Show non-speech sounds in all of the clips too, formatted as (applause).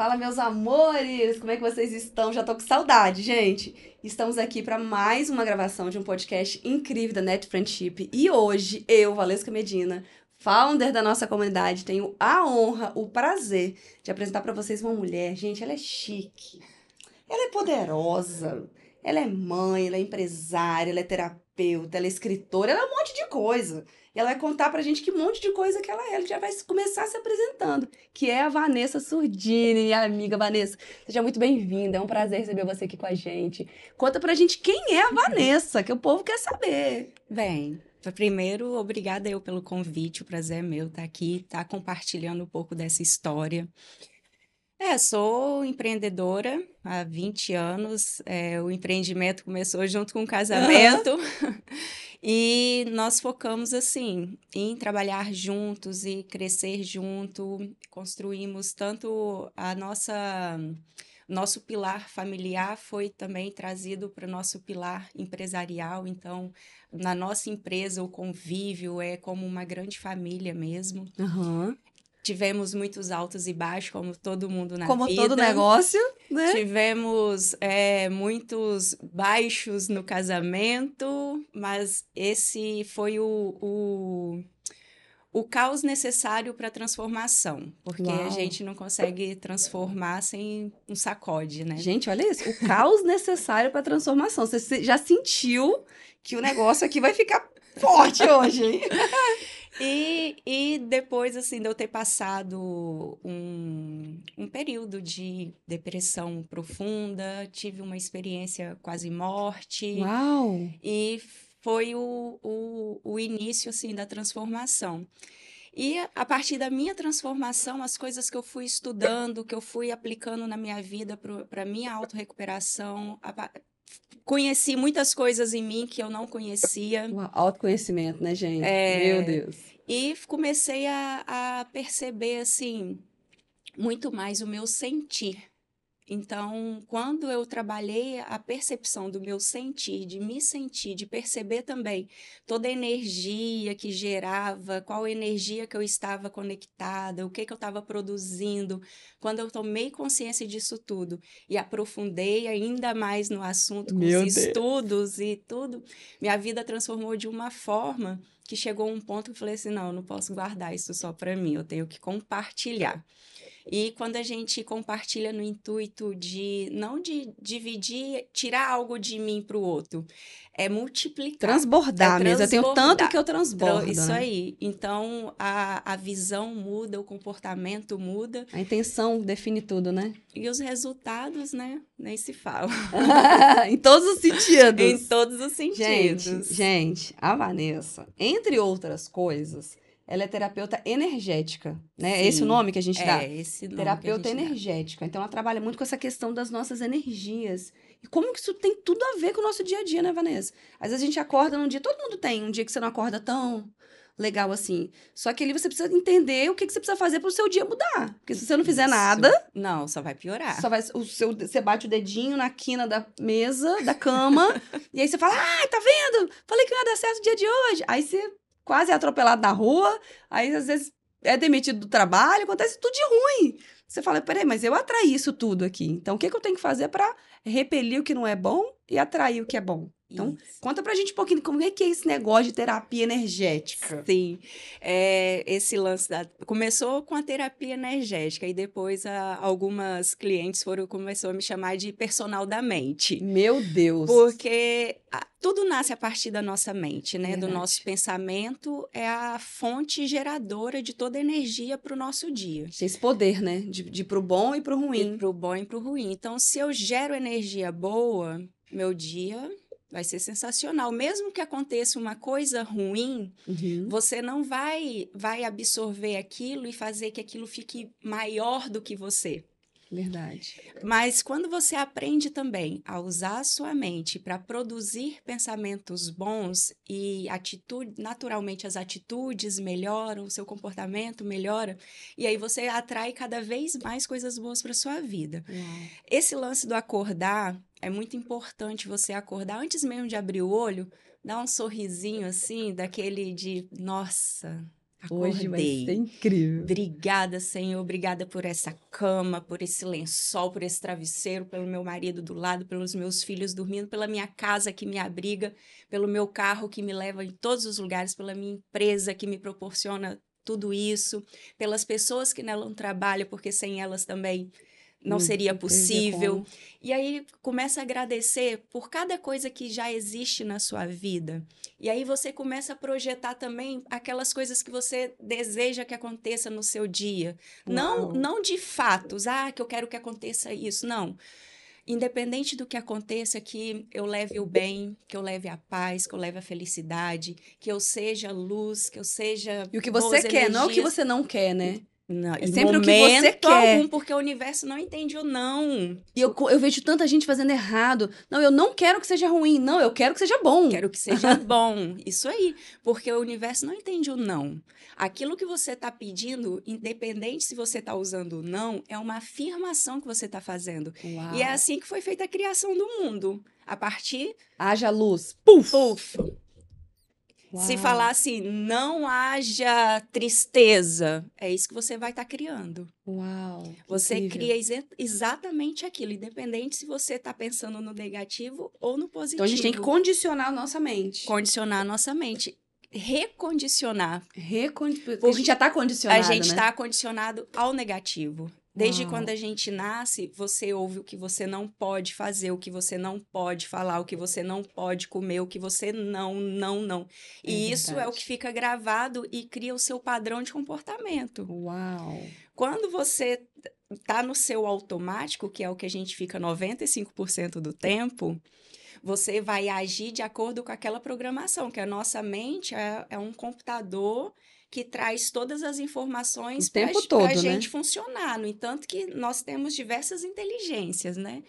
Fala, meus amores! Como é que vocês estão? Já tô com saudade, gente. Estamos aqui para mais uma gravação de um podcast incrível da Net Friendship. E hoje, eu, Valesca Medina, founder da nossa comunidade, tenho a honra, o prazer de apresentar para vocês uma mulher. Gente, ela é chique. Ela é poderosa. Ela é mãe, ela é empresária, ela é terapeuta, ela é escritora, ela é um monte de coisa. E ela vai contar pra gente que monte de coisa que ela é. Ela já vai começar se apresentando, que é a Vanessa Surdini, minha amiga Vanessa. Seja muito bem-vinda, é um prazer receber você aqui com a gente. Conta pra gente quem é a Vanessa, que o povo quer saber. Bem, primeiro, obrigada eu pelo convite, o prazer é meu estar aqui, estar compartilhando um pouco dessa história. É, sou empreendedora há 20 anos. É, o empreendimento começou junto com o casamento. Uhum. (laughs) E nós focamos assim em trabalhar juntos e crescer junto. Construímos tanto a nossa nosso pilar familiar foi também trazido para o nosso pilar empresarial. Então, na nossa empresa, o convívio é como uma grande família mesmo. Uhum. Tivemos muitos altos e baixos, como todo mundo na como vida. Como todo negócio, né? Tivemos é, muitos baixos no casamento, mas esse foi o, o, o caos necessário para a transformação. Porque Uau. a gente não consegue transformar sem um sacode, né? Gente, olha isso. O caos necessário para a transformação. Você já sentiu que o negócio aqui vai ficar forte hoje, hein? (laughs) E, e depois, assim, de eu ter passado um, um período de depressão profunda, tive uma experiência quase morte. Uau! E foi o, o, o início, assim, da transformação. E a partir da minha transformação, as coisas que eu fui estudando, que eu fui aplicando na minha vida para minha autorrecuperação, conheci muitas coisas em mim que eu não conhecia. O autoconhecimento, né, gente? É, Meu Deus. E comecei a, a perceber, assim, muito mais o meu sentir. Então, quando eu trabalhei a percepção do meu sentir, de me sentir, de perceber também toda a energia que gerava, qual energia que eu estava conectada, o que, que eu estava produzindo, quando eu tomei consciência disso tudo e aprofundei ainda mais no assunto com meu os Deus. estudos e tudo, minha vida transformou de uma forma que chegou um ponto que eu falei assim: não, eu não posso guardar isso só para mim, eu tenho que compartilhar. E quando a gente compartilha no intuito de não de dividir, tirar algo de mim para o outro, é multiplicar. Transbordar, é mesmo. Eu tenho tanto que eu transbordo. Isso né? aí. Então a, a visão muda, o comportamento muda. A intenção define tudo, né? E os resultados, né? Nem se fala. (laughs) em todos os sentidos. em todos os sentidos. Gente, gente, a Vanessa, entre outras coisas, ela é terapeuta energética, né? Sim, é esse o nome que a gente dá? É, esse nome Terapeuta energética. Dá. Então, ela trabalha muito com essa questão das nossas energias. E como que isso tem tudo a ver com o nosso dia a dia, né, Vanessa? Às vezes a gente acorda num dia, todo mundo tem um dia que você não acorda tão legal assim. Só que ali você precisa entender o que, que você precisa fazer para o seu dia mudar. Porque se você não fizer isso. nada. Não, só vai piorar. Só vai, o seu, você bate o dedinho na quina da mesa, da cama, (laughs) e aí você fala: ai, tá vendo? Falei que não ia dar certo o dia de hoje. Aí você quase atropelado na rua, aí às vezes é demitido do trabalho, acontece tudo de ruim. Você fala, peraí, mas eu atraí isso tudo aqui. Então, o que, que eu tenho que fazer para repelir o que não é bom e atrair o que é bom? Então, Isso. conta pra gente um pouquinho como é que é esse negócio de terapia energética. Sim, é, esse lance da... Começou com a terapia energética e depois a, algumas clientes foram começou a me chamar de personal da mente. Meu Deus! Porque a, tudo nasce a partir da nossa mente, né? Verdade. Do nosso pensamento é a fonte geradora de toda energia para o nosso dia. Esse poder, né? De, de pro bom e pro ruim. E pro bom e pro ruim. Então, se eu gero energia boa, meu dia vai ser sensacional. Mesmo que aconteça uma coisa ruim, uhum. você não vai vai absorver aquilo e fazer que aquilo fique maior do que você. Verdade. Mas quando você aprende também a usar a sua mente para produzir pensamentos bons e atitude, naturalmente as atitudes melhoram, o seu comportamento melhora, e aí você atrai cada vez mais coisas boas para sua vida. Uhum. Esse lance do acordar é muito importante você acordar antes mesmo de abrir o olho, dar um sorrisinho assim, daquele de nossa, Acordei. Hoje vai ser incrível. Obrigada, Senhor. Obrigada por essa cama, por esse lençol, por esse travesseiro, pelo meu marido do lado, pelos meus filhos dormindo, pela minha casa que me abriga, pelo meu carro que me leva em todos os lugares, pela minha empresa que me proporciona tudo isso, pelas pessoas que nela trabalham, porque sem elas também não hum, seria possível. E aí começa a agradecer por cada coisa que já existe na sua vida. E aí você começa a projetar também aquelas coisas que você deseja que aconteça no seu dia. Não não de fatos, ah, que eu quero que aconteça isso, não. Independente do que aconteça, que eu leve o bem, que eu leve a paz, que eu leve a felicidade, que eu seja luz, que eu seja. E o que você quer, energias. não o que você não quer, né? Não, é sempre o que você quer. Algum, porque o universo não entende o não. E eu, eu vejo tanta gente fazendo errado. Não, eu não quero que seja ruim. Não, eu quero que seja bom. Quero que seja (laughs) bom. Isso aí. Porque o universo não entende o não. Aquilo que você está pedindo, independente se você está usando o não, é uma afirmação que você está fazendo. Uau. E é assim que foi feita a criação do mundo. A partir. Haja luz. Puf! Puf! Uau. Se falar assim, não haja tristeza, é isso que você vai estar tá criando. Uau! Você incrível. cria ex exatamente aquilo, independente se você está pensando no negativo ou no positivo. Então a gente tem que condicionar a nossa mente. Condicionar a nossa mente. Recondicionar. Recon... Porque a gente já está condicionado. A gente né? está condicionado ao negativo. Desde Uau. quando a gente nasce, você ouve o que você não pode fazer, o que você não pode falar, o que você não pode comer, o que você não, não, não. É e isso é o verdade. que fica gravado e cria o seu padrão de comportamento. Uau! Quando você tá no seu automático, que é o que a gente fica 95% do tempo, você vai agir de acordo com aquela programação, que a nossa mente é, é um computador que traz todas as informações para a né? gente funcionar. No entanto, que nós temos diversas inteligências, né?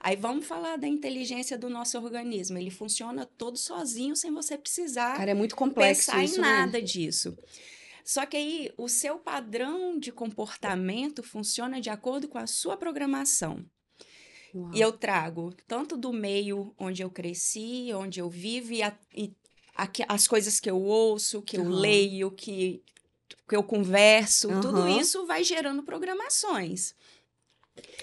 Aí vamos falar da inteligência do nosso organismo. Ele funciona todo sozinho, sem você precisar Cara, é muito complexo pensar isso, em né? nada disso. Só que aí o seu padrão de comportamento funciona de acordo com a sua programação. Uau. E eu trago tanto do meio onde eu cresci, onde eu vivo, e, a- e aqui- as coisas que eu ouço, que eu Aham. leio, que, que eu converso, tudo Aham. isso vai gerando programações.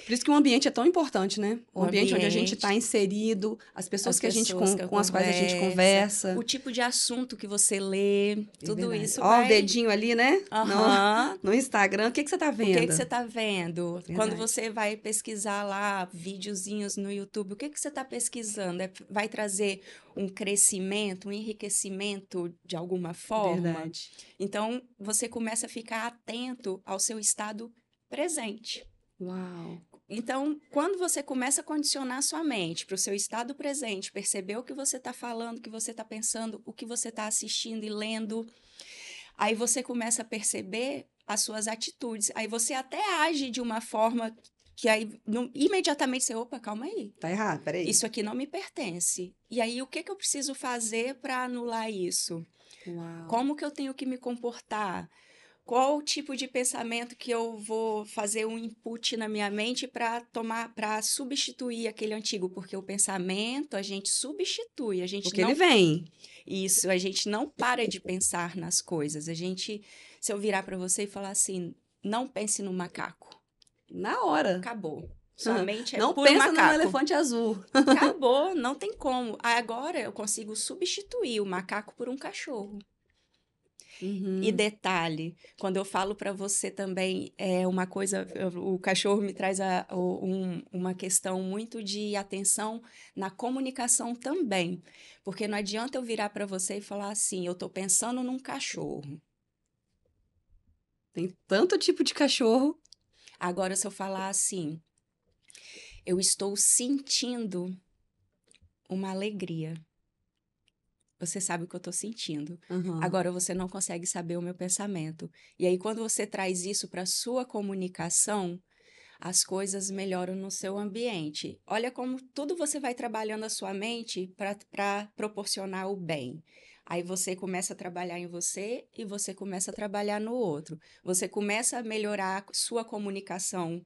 Por isso que o ambiente é tão importante, né? O, O ambiente, onde a gente ambiente. está inserido, as pessoas As que a gente com, com as quais a gente conversa. O tipo de assunto que você lê, É tudo verdade. isso Ó, vai... o dedinho ali, né? No, (laughs) no Instagram. O que, que você tá O vendo? que, que você está vendo? Verdade. Quando você vai pesquisar lá videozinhos no YouTube, o que, que você está pesquisando? É- vai trazer um crescimento, um enriquecimento de alguma forma? Verdade. Então, você começa a ficar atento ao seu estado presente. Uau. Então, quando você começa a condicionar sua mente para o seu estado presente, perceber o que você está falando, o que você está pensando, o que você está assistindo e lendo, aí você começa a perceber as suas atitudes. Aí você até age de uma forma que aí não- imediatamente você, opa, calma aí. Tá errado, peraí. Isso aqui não me pertence. E aí, o que, que eu preciso fazer para anular isso? Uau. Como que eu tenho que me comportar? Qual o tipo de pensamento que eu vou fazer um input na minha mente para tomar, para substituir aquele antigo? Porque o pensamento a gente substitui, a gente Porque não ele vem. isso, a gente não para de pensar nas coisas. A gente, se eu virar para você e falar assim, não pense no macaco, Na hora. acabou. (laughs) Sua mente é não puro pensa macaco. no elefante azul. Acabou, não tem como. Agora eu consigo substituir o macaco por um cachorro. Uhum. E detalhe, quando eu falo para você também, é uma coisa, o cachorro me traz a- um- uma questão muito de atenção na comunicação também. Porque não adianta eu virar para você e falar assim, eu tô pensando num cachorro. Tem tanto tipo de cachorro. Agora, se eu falar assim, eu estou sentindo uma alegria. Você sabe o que eu estou sentindo. Uhum. Agora você não consegue saber o meu pensamento. E aí, quando você traz isso para a sua comunicação, as coisas melhoram no seu ambiente. Olha como tudo você vai trabalhando a sua mente para proporcionar o bem. Aí você começa a trabalhar em você e você começa a trabalhar no outro. Você começa a melhorar a sua comunicação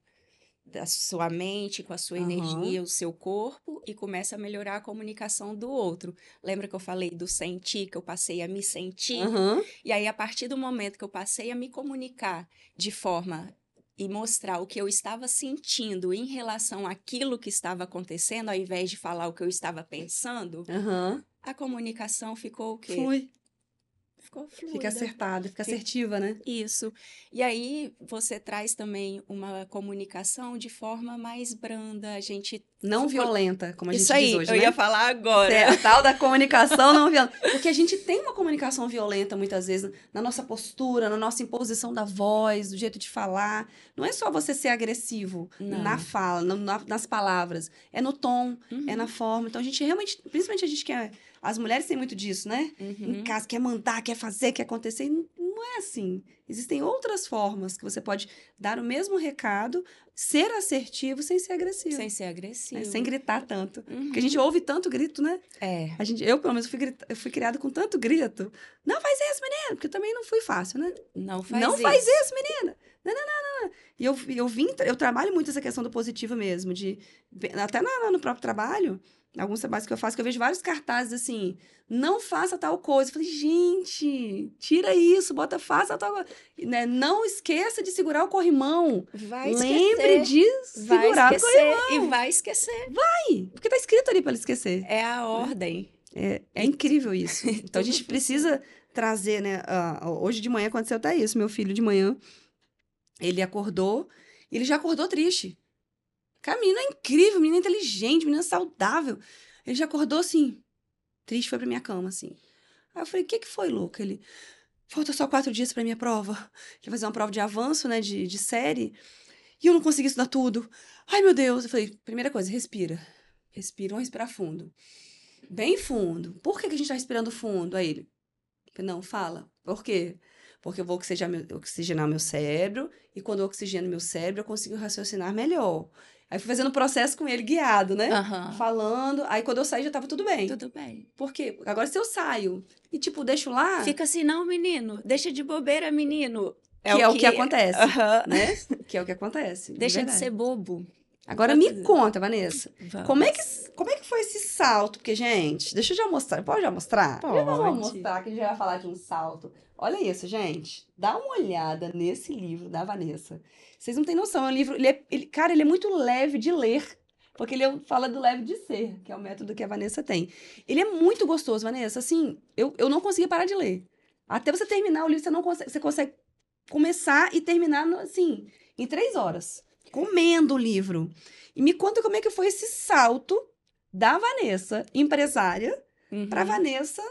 da sua mente, com a sua Aham. energia, o seu corpo e começa a melhorar a comunicação do outro. Lembra que eu falei do sentir, que eu passei a me sentir? Aham. E aí, a partir do momento que eu passei a me comunicar de forma e mostrar o que eu estava sentindo em relação àquilo que estava acontecendo, ao invés de falar o que eu estava pensando, Aham. a comunicação ficou o quê? Flui. Ficou fluida. Fica acertada, fica assertiva, né? Isso. E aí você traz também uma comunicação de forma mais branda. A gente. Não violenta, como a gente Isso aí, diz hoje, eu né? ia falar agora. É, tal da comunicação não violenta. (laughs) Porque a gente tem uma comunicação violenta muitas vezes na nossa postura, na nossa imposição da voz, do jeito de falar. Não é só você ser agressivo Não. na fala, na- nas palavras. É no tom, Uhum, é na forma. Então a gente realmente, principalmente a gente que é. As mulheres têm muito disso, né? uhum. Em casa, quer mandar, quer fazer, quer acontecer. E Não não é assim. Existem outras formas que você pode dar o mesmo recado, ser assertivo sem ser agressivo. Sem ser agressivo. Sem gritar tanto. Uhum. Porque a gente ouve tanto grito, né? É. A gente, eu, pelo menos, fui, grita- eu fui criada com tanto grito. Não faz isso, menina! Porque também não fui fácil, né? Não faz não isso. faz isso, menina! Não, não, não, não, não. E eu, eu vim, eu trabalho muito essa questão do positivo mesmo, de até na- no próprio trabalho, alguns trabalhos que eu faço, que eu vejo vários cartazes assim, não faça tal coisa. Eu falei, gente, tira isso, bota, faça tal coisa. Né? Não esqueça de segurar o corrimão. Vai Lembre esquecer. de Vai segurar o esquecer. E vai esquecer. corrimão. Porque tá escrito ali pra ele esquecer. É a ordem. É, é incrível isso. (laughs) Então a gente precisa trazer, né? ah, hoje de manhã aconteceu até isso. Meu filho de manhã, ele acordou, ele já acordou triste. Cara, menina é incrível, menina inteligente, menina saudável. Ele já acordou assim, triste, foi pra minha cama, assim. Aí eu falei, o que que foi, Luca? Ele, falta só quatro dias pra minha prova. Ele fazer uma prova de avanço, né, de, de série. E eu não consegui estudar tudo. Ai, meu Deus. Eu falei, primeira coisa, respira. Respira, vamos respirar fundo. Bem fundo. Por que, que a gente tá respirando fundo? Aí ele, não, fala. Por quê? Porque eu vou oxigenar meu, oxigenar meu cérebro, e quando eu oxigeno meu cérebro, eu consigo raciocinar melhor. Aí fui fazendo o processo com ele guiado, né? Aham. Falando. Aí quando eu saí já tava tudo bem. Tudo bem. Por quê? Agora se eu saio e, tipo, deixo lá, Fica assim, não, menino. Deixa de bobeira, menino. que é o que acontece, Aham. né? (laughs) Que é o que acontece. Deixa de ser bobo. Agora Pode me conta, Vanessa. Vamos. Como é, que, como é que foi esse salto? Porque, gente, deixa eu já mostrar. Pode já mostrar? Já vamos Pode. mostrar que a gente vai falar de um salto. Olha isso, gente. Dá uma olhada nesse livro da Vanessa. Vocês não têm noção. É um livro. Ele é, ele- cara, ele é muito leve de ler. Porque ele é- fala do leve de ser, que é o método que a Vanessa tem. Ele é muito gostoso, Vanessa. Assim, eu, eu não conseguia parar de ler. Até você terminar o livro, você não consegue. Você consegue começar e terminar, no- assim, em três horas. Comendo o livro. E me conta como é que foi esse salto da Vanessa, empresária, Uhum. para Vanessa,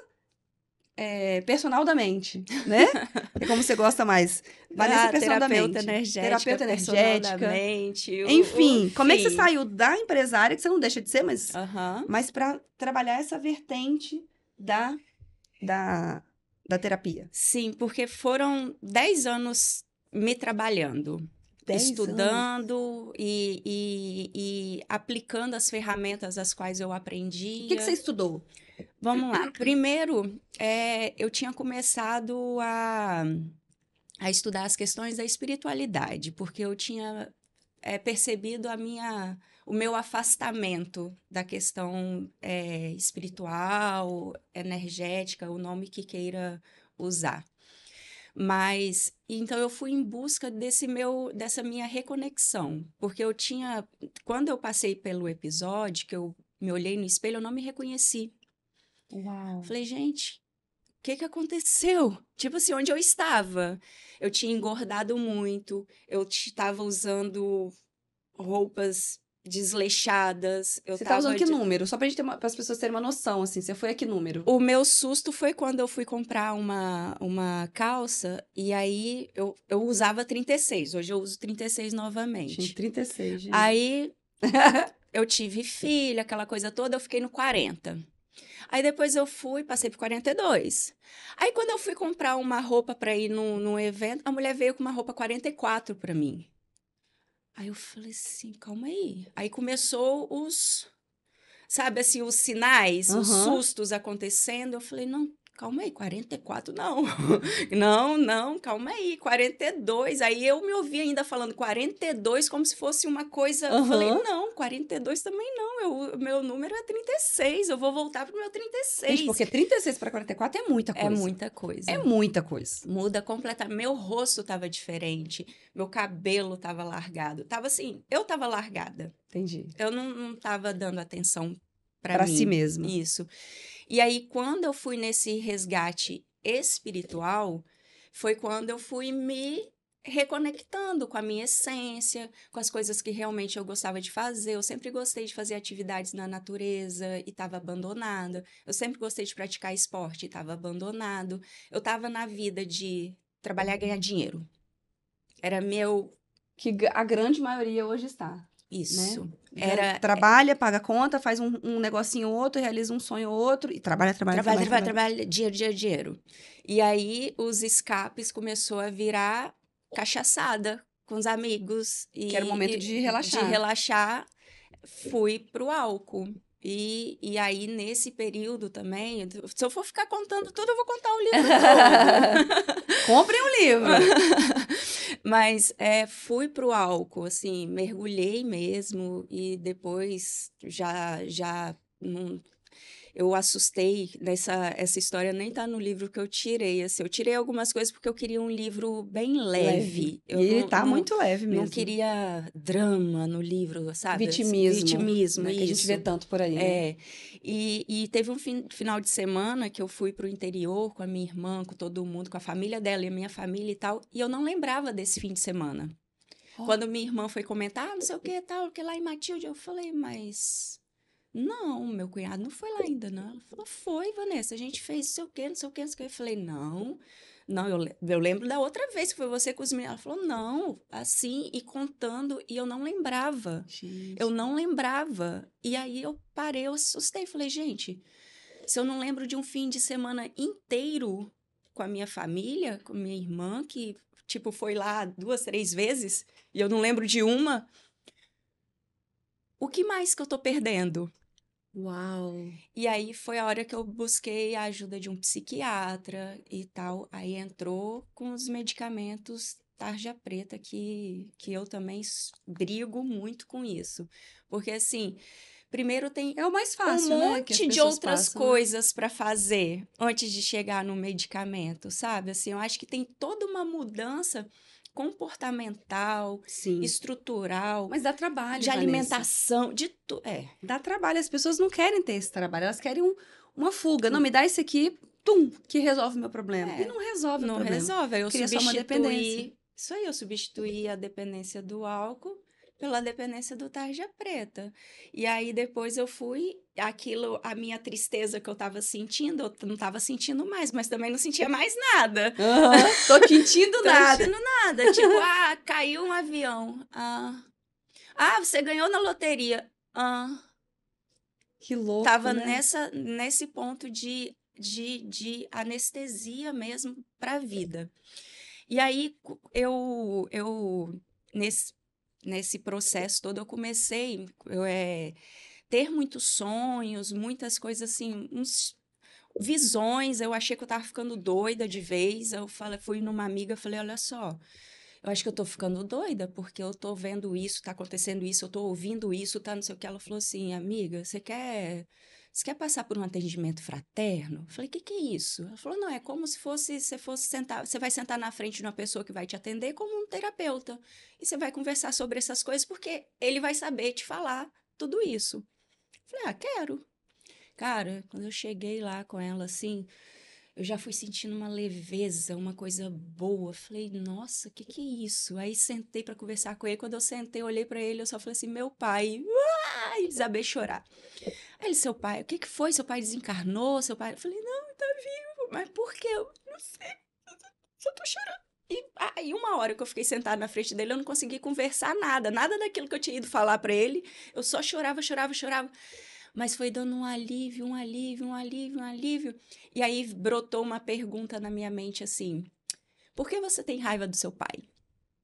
é, personal da mente, né? (laughs) É como você gosta mais. Vanessa, Ah, personal da terapeuta mente. energética, terapeuta personal da energética. mente, o- Enfim, o como é que você saiu da empresária, que você não deixa de ser, mas, Aham. mas para trabalhar essa vertente da, da, da terapia? Sim, porque foram 10 anos me trabalhando. Estudando e, e, e aplicando as ferramentas as quais eu aprendi. O que, que você estudou? Vamos lá. Primeiro, é, eu tinha começado a, a estudar as questões da espiritualidade, porque eu tinha é, percebido a minha, o meu afastamento da questão é, espiritual, energética, o nome que queira usar. Mas então eu fui em busca desse meu dessa minha reconexão, porque eu tinha quando eu passei pelo episódio que eu me olhei no espelho, eu não me reconheci. Uau. Falei, gente, o que que aconteceu? Tipo assim, onde eu estava? Eu tinha engordado muito, eu estava usando roupas desleixadas, eu Você tá usando que de- número? Só pra gente ter uma, as pessoas terem uma noção, assim. Você foi a que número? O meu susto foi quando eu fui comprar uma, uma calça e aí eu, eu usava 36. Hoje eu uso 36 novamente. Gente, 36, gente. Aí (laughs) eu tive filha, aquela coisa toda, eu fiquei no 40. Aí depois eu fui, passei por 42. Aí quando eu fui comprar uma roupa para ir num, num evento, a mulher veio com uma roupa 44 para mim. Aí eu falei assim, calma aí. Aí começou os, sabe assim, os sinais, os Aham. sustos acontecendo. Eu falei, não, calma aí, 44 não. (laughs) não, não, calma aí, 42. Aí eu me ouvi ainda falando 42 como se fosse uma coisa. Aham. Eu falei, não, 42 também não. Eu, meu número é 36. Eu vou voltar pro meu 36. Gente, porque 36 para 44 é muita coisa. é muita coisa. É muita coisa. Muda completamente. Meu rosto tava diferente, meu cabelo tava largado. Tava assim, eu tava largada. Entendi. Eu não, não tava dando atenção Para mim. si mesmo. Isso. E aí, quando eu fui nesse resgate espiritual, foi quando eu fui me reconectando com a minha essência, com as coisas que realmente eu gostava de fazer. Eu sempre gostei de fazer atividades na natureza e estava abandonada. Eu sempre gostei de praticar esporte e estava abandonado. Eu estava na vida de trabalhar e ganhar dinheiro. Era meu Que a grande maioria hoje está. isso. Era, Era trabalha, paga conta, faz um, um negocinho ou outro, realiza um sonho ou outro e trabalha, trabalha, trabalho, trabalha. trabalho, trabalho, dinheiro, dinheiro, dinheiro. E aí os escapes começou a virar cachaçada com os amigos. E, Que era o momento de relaxar. De relaxar, fui pro álcool. E, e aí, nesse período também, se eu for ficar contando tudo, eu vou contar o livro (laughs) todo. Comprem um livro. (laughs) Mas é, fui pro álcool, assim, mergulhei mesmo e depois já já eu assustei nessa essa história nem tá no livro que eu tirei, assim, eu tirei algumas coisas porque eu queria um livro bem leve. Eu e ele não- tá não- muito leve mesmo. não queria drama no livro, sabe? Assim, Vitimismo, Vitimismo, né, que a gente isso. vê tanto por aí. né? É, e, e teve um fin- final de semana que eu fui pro interior com a minha irmã, com todo mundo, com a família dela e a minha família e tal, e eu não lembrava desse fim de semana. Quando minha irmã foi comentar, ah, não sei o que tal, que lá em Matilde, eu falei, mas. Não, meu cunhado não foi lá ainda, não. Ela falou, foi, Vanessa, a gente fez não sei o quê, não sei o quê, não sei o quê. Eu falei, não, não, eu, eu lembro da outra vez que foi você com os meninos. Ela falou, não, assim, e contando, e eu não lembrava. Gente. Eu não lembrava. E aí eu parei, eu assustei. Falei, gente, se eu não lembro de um fim de semana inteiro com a minha família, com minha irmã, que, tipo, foi lá duas, três vezes, e eu não lembro de uma, o que mais que eu tô perdendo? Uau. E aí foi a hora que eu busquei a ajuda de um psiquiatra e tal. Aí entrou com os medicamentos tarja preta, que, que eu também brigo muito com isso. Porque, assim, primeiro tem É o mais fácil, um né? monte de outras passam, né? coisas para fazer antes de chegar no medicamento, sabe? Assim, eu acho que tem toda uma mudança comportamental, Sim. estrutural, Mas dá trabalho, de Vanessa. alimentação, de tudo. É. Dá trabalho. As pessoas não querem ter esse trabalho. Elas querem um- uma fuga. Não, me dá esse aqui, tum, que resolve o meu problema. É. E não resolve o não problema. resolve. Aí eu Cria só uma dependência. Isso aí, eu substituí a dependência do álcool pela dependência do tarja preta. E aí depois eu fui, aquilo, a minha tristeza que eu tava sentindo, eu não tava sentindo mais, mas também não sentia mais nada. (laughs) Tô sentindo Tô nada. sentindo nada. Tipo, ah, caiu um avião. Ah, ah você ganhou na loteria. Ah, Que louco, tava né? nessa, nesse ponto de, de, de anestesia mesmo para a vida. E aí, eu, eu nesse, nesse processo todo, eu comecei eu, é, ter muitos sonhos, muitas coisas assim, uns visões. Eu achei que eu tava ficando doida de vez. Eu falei, fui numa amiga, falei, olha só, eu acho que eu tô ficando doida, porque eu tô vendo isso, tá acontecendo isso, eu tô ouvindo isso, tá não sei o que. Ela falou assim, amiga, você quer. Você quer passar por um atendimento fraterno? Falei, o que, que é isso? Ela falou, não, é como se fosse, você fosse sentar, você vai sentar na frente de uma pessoa que vai te atender como um terapeuta. E você vai conversar sobre essas coisas, porque ele vai saber te falar tudo isso. Falei, ah, quero. Cara, quando eu cheguei lá com ela, assim, eu já fui sentindo uma leveza, uma coisa boa. Falei, nossa, o que, que é isso? Aí sentei para conversar com ele. Quando eu sentei, olhei para ele, eu só falei assim, meu pai. (laughs) Uai! Desabei chorar. Aí ele, seu pai, o que, que foi? Seu pai desencarnou? Seu pai. Eu falei, não, tá vivo. Mas por quê? Eu não sei. Eu só tô chorando. E aí, uma hora que eu fiquei sentada na frente dele, eu não consegui conversar nada, nada daquilo que eu tinha ido falar para ele. Eu só chorava, chorava, chorava. Mas foi dando um alívio, um alívio, um alívio, um alívio. E aí brotou uma pergunta na minha mente assim: por que você tem raiva do seu pai?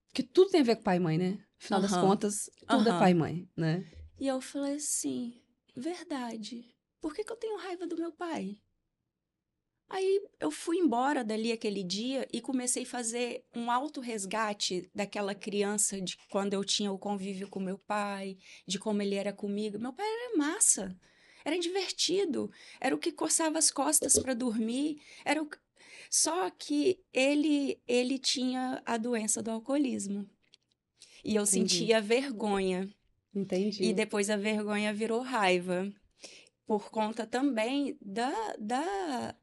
Porque tudo tem a ver com pai e mãe, né? Afinal das Aham. contas, tudo é Aham. pai e mãe, né? E eu falei assim: verdade. Por que, que eu tenho raiva do meu pai? Aí eu fui embora dali aquele dia e comecei a fazer um auto-resgate daquela criança de quando eu tinha o convívio com meu pai, de como ele era comigo. Meu pai era massa, era divertido, era o que coçava as costas para dormir, era o... só que ele ele tinha a doença do alcoolismo. E eu Entendi. sentia vergonha. Entendi. E depois a vergonha virou raiva. Por conta também da, da,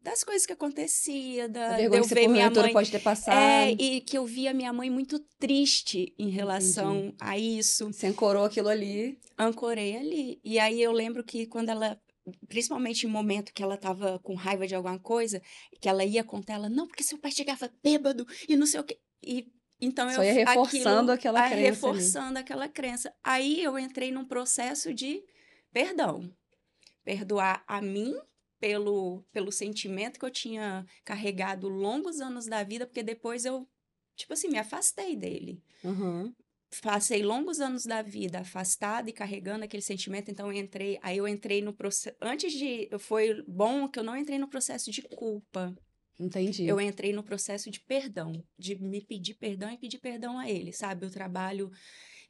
das coisas que acontecia, da, de vergonha eu ver minha mãe. pode ter passado. É, e que eu via minha mãe muito triste em relação a isso. Você ancorou aquilo ali. Ancorei ali. E aí eu lembro que quando ela, principalmente em momento que ela tava com raiva de alguma coisa, que ela ia contar, ela, não, porque seu pai chegava bêbado e não sei o quê. E então Só eu ia reforçando aquela a- crença ali. reforçando aquela crença. Aí eu entrei num processo de perdão. Perdoar a mim pelo, pelo sentimento que eu tinha carregado longos anos da vida, porque depois eu, tipo assim, me afastei dele. Uhum. Passei longos anos da vida afastada e carregando aquele sentimento, então eu entrei, aí eu entrei no processo, antes de, foi bom que eu não entrei no processo de culpa, Entendi. eu entrei no processo de perdão, de me pedir perdão e pedir perdão a ele, sabe? Eu trabalho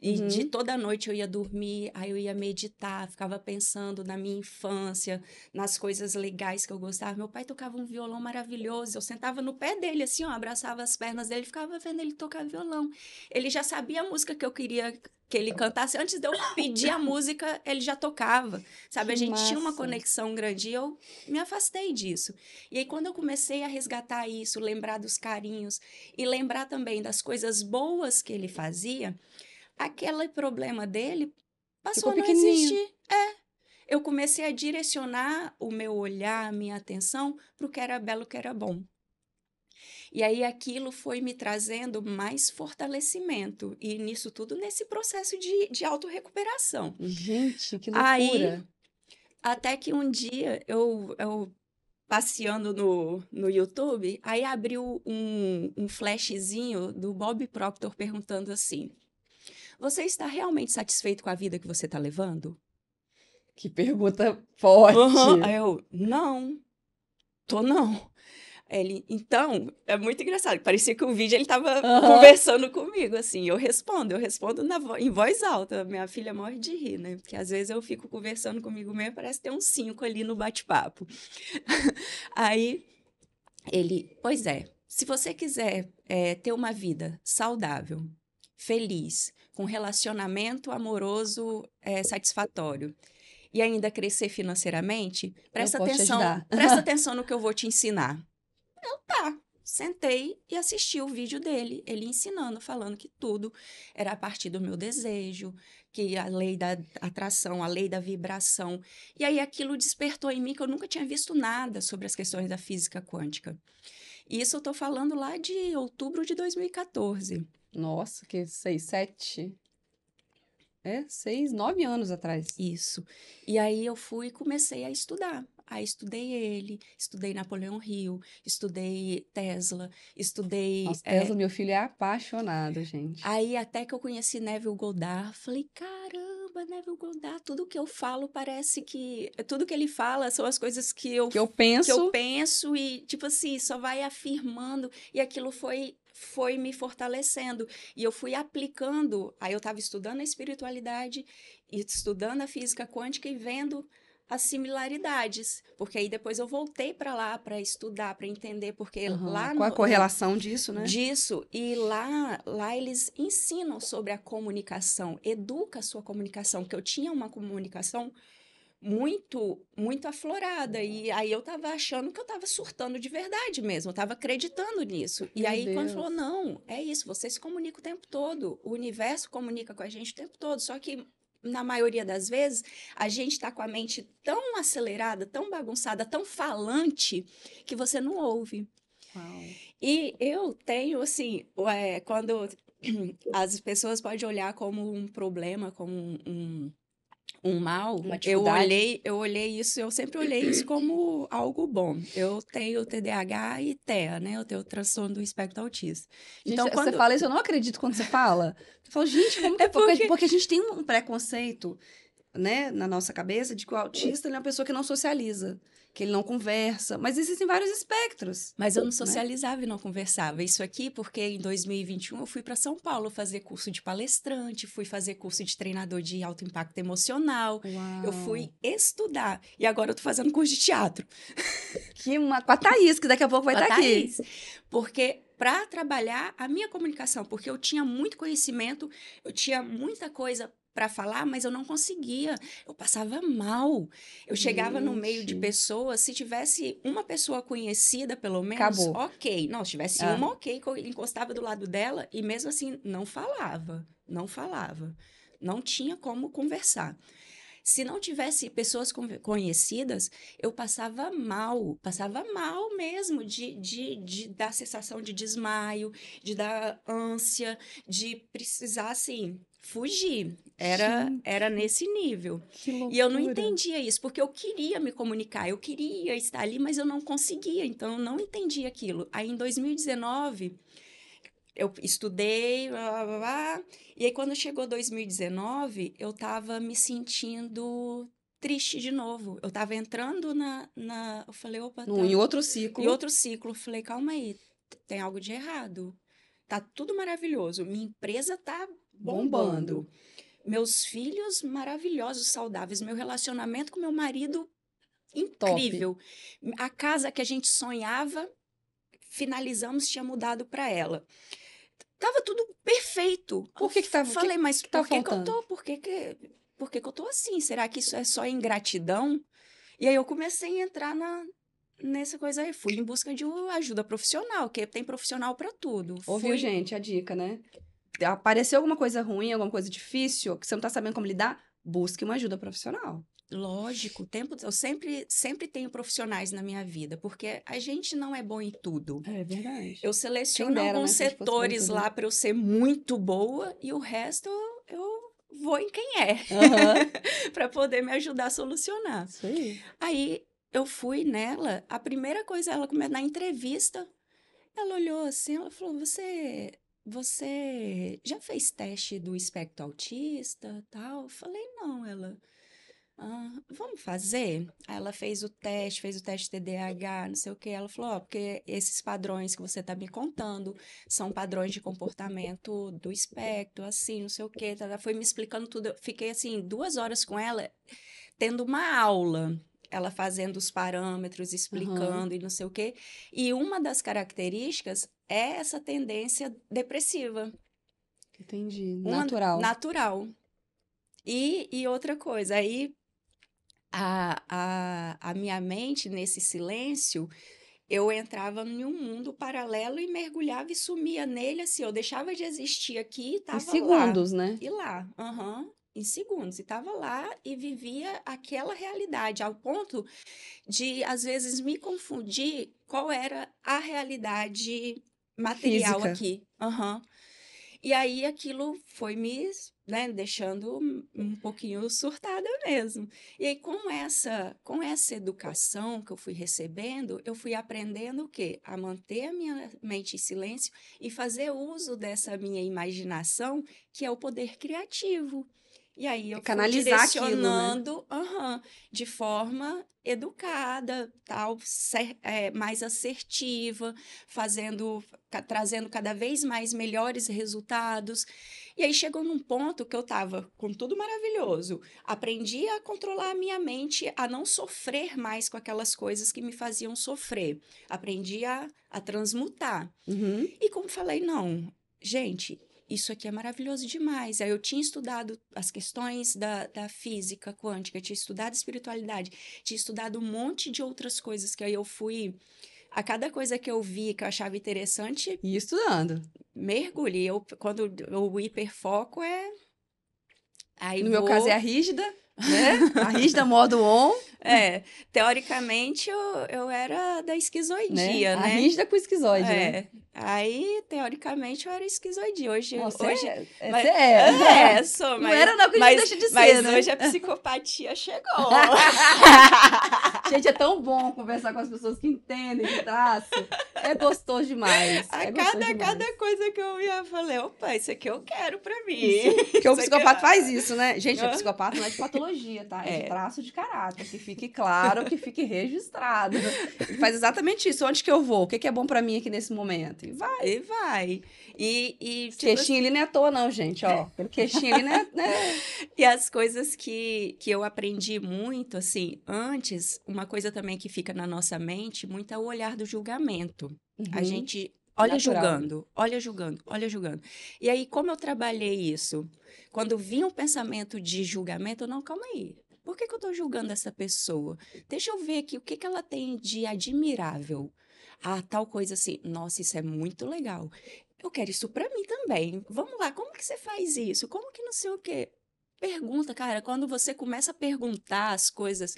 e Uhum. de toda noite eu ia dormir, aí eu ia meditar, ficava pensando na minha infância, nas coisas legais que eu gostava. Meu pai tocava um violão maravilhoso, eu sentava no pé dele assim, ó, abraçava as pernas dele, ficava vendo ele tocar violão. Ele já sabia a música que eu queria que ele cantasse antes de eu pedir a (coughs) música, ele já tocava. Sabe, a Que gente tinha uma massa. conexão grande e eu me afastei disso. E aí, quando eu comecei a resgatar isso, lembrar dos carinhos e lembrar também das coisas boas que ele fazia, aquele problema dele passou Ficou a não existir. É. Eu comecei a direcionar o meu olhar, a minha atenção para o que era belo, o que era bom. E aí aquilo foi me trazendo mais fortalecimento. E nisso tudo, nesse processo de, de autorrecuperação. Gente, que Aí, loucura. Até que um dia eu, eu passeando no, no YouTube, aí abriu um, um flashzinho do Bob Proctor perguntando assim: Você está realmente satisfeito com a vida que você está levando? Que pergunta forte. Aham. Aí eu, não, tô não. Ele, então, é muito engraçado. Parecia que o vídeo ele tava Aham. conversando comigo, assim. Eu respondo, eu respondo na vo- em voz alta. Minha filha morre de rir, né? Porque às vezes eu fico conversando comigo mesmo, parece ter uns cinco ali no bate-papo. (laughs) Aí ele, pois é, se você quiser é, ter uma vida saudável, feliz, com relacionamento amoroso é, satisfatório e ainda crescer financeiramente, presta atenção, (laughs) presta atenção no que eu vou te ensinar. Eu tá, sentei e assisti o vídeo dele, ele ensinando, falando que tudo era a partir do meu desejo, que a lei da atração, a lei da vibração. E aí aquilo despertou em mim que eu nunca tinha visto nada sobre as questões da física quântica. E isso eu tô falando lá de outubro de 2014. Nossa, que seis, sete. É, seis, nove anos atrás. Isso. E aí eu fui e comecei a estudar. Aí estudei ele, estudei Napoleão Hill, estudei Tesla, estudei. Nossa, é, Tesla, meu filho é apaixonado, gente. Aí até que eu conheci Neville Goddard, falei, caramba, Neville Goddard, tudo que eu falo parece que. Tudo que ele fala são as coisas que eu Que eu penso. que eu penso e, tipo assim, só vai afirmando. E aquilo foi, foi me fortalecendo. E eu fui aplicando. Aí eu estava estudando a espiritualidade, e estudando a física quântica e vendo as similaridades. Porque aí depois eu voltei para lá para estudar, para entender, porque Aham, lá Qual a correlação disso, né? disso e lá lá eles ensinam sobre a comunicação educa a sua comunicação que eu tinha uma comunicação muito muito aflorada e aí eu tava achando que eu tava surtando de verdade mesmo eu tava acreditando nisso e Meu aí quando Deus. falou não é isso você se comunica o tempo todo o universo comunica com a gente o tempo todo só que na maioria das vezes, a gente está com a mente tão acelerada, tão bagunçada, tão falante, que você não ouve. Uau. E eu tenho, assim, é, quando (clears throat) as pessoas podem olhar como um problema, como um, um, um mal, eu olhei, eu olhei isso, eu sempre olhei isso como algo bom. Eu tenho TDAH e TEA, né? Eu tenho o transtorno do espectro autista. Gente, Então, você quando- fala isso, eu não acredito quando você fala. Eu falo, gente, como (laughs) que É porque... porque- porque a gente tem um preconceito né, na nossa cabeça de que o autista é uma pessoa que não socializa, que ele não conversa, mas existem vários espectros. Mas eu não socializava né? e não conversava. Isso aqui porque em 2021 eu fui para São Paulo fazer curso de palestrante, fui fazer curso de treinador de alto impacto emocional. Uau. Eu fui estudar e agora eu tô fazendo curso de teatro. (laughs) Que uma com a Thaís, que daqui a pouco vai estar tá aqui. Porque para trabalhar a minha comunicação, porque eu tinha muito conhecimento, eu tinha muita coisa para falar, mas eu não conseguia. Eu passava mal. Eu chegava Gente. no meio de pessoas, se tivesse uma pessoa conhecida, pelo menos, Acabou. ok. Não, se tivesse ah. uma, ok, encostava do lado dela e mesmo assim não falava. Não falava. Não tinha como conversar. Se não tivesse pessoas conhecidas, eu passava mal, passava mal mesmo, de, de, de dar sensação de desmaio, de dar ânsia, de precisar, assim, fugir. Era, era nesse nível. E eu não entendia isso, porque eu queria me comunicar, eu queria estar ali, mas eu não conseguia, então eu não entendia aquilo. Aí em 2019, eu estudei, blá, blá, blá, e aí quando chegou 2019, eu estava me sentindo triste de novo. Eu estava entrando na, na. Eu falei, opa. Tá. Em outro ciclo. Em outro ciclo. Eu falei, calma aí, tem algo de errado. Tá tudo maravilhoso. Minha empresa tá bombando. Meus filhos maravilhosos, saudáveis. Meu relacionamento com meu marido incrível. Top. A casa que a gente sonhava, finalizamos, tinha mudado para ela. Tava tudo perfeito. Por que que tava? Falei, que, mas que tá por que, que eu tô? Por que que, por que que eu tô assim? Será que isso é só ingratidão? E aí eu comecei a entrar na, nessa coisa aí. Fui em busca de ajuda profissional, que tem profissional para tudo. Ouviu, Fui... gente? A dica, né? Apareceu alguma coisa ruim, alguma coisa difícil, que você não tá sabendo como lidar, busque uma ajuda profissional. Lógico, tempo, eu sempre, sempre tenho profissionais na minha vida, porque a gente não é bom em tudo. É verdade. Eu seleciono dera, alguns né, setores lá para eu ser muito boa e o resto eu vou em quem é, uhum. (laughs) para poder me ajudar a solucionar. Isso aí. Aí eu fui nela, a primeira coisa, ela na entrevista, ela olhou assim, ela falou: Você você já fez teste do espectro autista, tal? Eu falei, não, ela, ah, vamos fazer? Aí ela fez o teste, fez o teste TDAH, não sei o que. Ela falou, ó, oh, porque esses padrões que você tá me contando são padrões de comportamento do espectro, assim, não sei o que. Ela foi me explicando tudo. Eu fiquei, assim, duas horas com ela, tendo uma aula ela fazendo os parâmetros, explicando uhum. e não sei o quê. E uma das características é essa tendência depressiva. Entendi. Natural. Uma, natural. E, e outra coisa, aí a, a, a minha mente, nesse silêncio, eu entrava em um mundo paralelo e mergulhava e sumia nele, assim, eu deixava de existir aqui e tava em segundos, lá. né? E lá. Uhum em segundos. E estava lá e vivia aquela realidade, ao ponto de, às vezes, me confundir qual era a realidade material Física. aqui. Uhum. E aí aquilo foi me né, deixando um pouquinho surtada mesmo. E aí, com essa, com essa educação que eu fui recebendo, eu fui aprendendo o quê? A manter a minha mente em silêncio e fazer uso dessa minha imaginação, que é o poder criativo. E aí eu Canalizar fui direcionando aquilo, né? de forma educada, tal, ser, é, mais assertiva, fazendo, trazendo cada vez mais melhores resultados. E aí chegou num ponto que eu estava com tudo maravilhoso. Aprendi a controlar a minha mente, a não sofrer mais com aquelas coisas que me faziam sofrer. Aprendi a, a transmutar. Uhum. E como falei, não, gente, isso aqui é maravilhoso demais. Aí eu tinha estudado as questões da, da física quântica, tinha estudado espiritualidade, tinha estudado um monte de outras coisas que aí eu fui. A cada coisa que eu vi que eu achava interessante. E estudando. Mergulhe. Eu, quando o hiperfoco é. Aí no vou... meu caso é a rígida, né? (laughs) a rígida modo on. É, teoricamente eu, eu era da esquizoidia, né? né? A rígida com esquizoide, é. né? Aí, teoricamente, eu era esquizoidia. Hoje, Nossa, hoje é, mas, é. é, (laughs) sou, mas, não era não que mas, deixa de ser, mas né? hoje a psicopatia chegou. (laughs) Gente, é tão bom conversar com as pessoas que entendem de traço. É gostoso demais. A é cada, demais. cada coisa que eu ia, eu falei, opa, isso aqui eu quero pra mim. Porque o psicopata faz isso, né? Gente, o psicopata não é de patologia. Tá? É, É. de traço de caráter, que fique claro, que fique registrado. (laughs) Faz exatamente isso. Onde que eu vou? O que, que é bom pra mim aqui nesse momento? E vai. E vai. E, e, tipo, queixinho ali não é à toa, não, gente, ó. (laughs) Aquele queixinho ali não é... Né? E as coisas que, que eu aprendi muito, assim, antes, uma coisa também que fica na nossa mente muito é o olhar do julgamento. A Uhum. gente olha Natural. julgando, olha julgando, olha julgando. E aí, como eu trabalhei isso? Quando vinha um pensamento de julgamento, eu, não, calma aí. Por que, que eu estou julgando essa pessoa? Deixa eu ver aqui o que, que ela tem de admirável. Ah, tal coisa assim. Nossa, isso é muito legal. Eu quero isso para mim também. Vamos lá, como que você faz isso? Como que não sei o quê? Pergunta, cara, quando você começa a perguntar as coisas,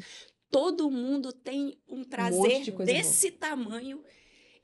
todo mundo tem um prazer de coisa boa. desse tamanho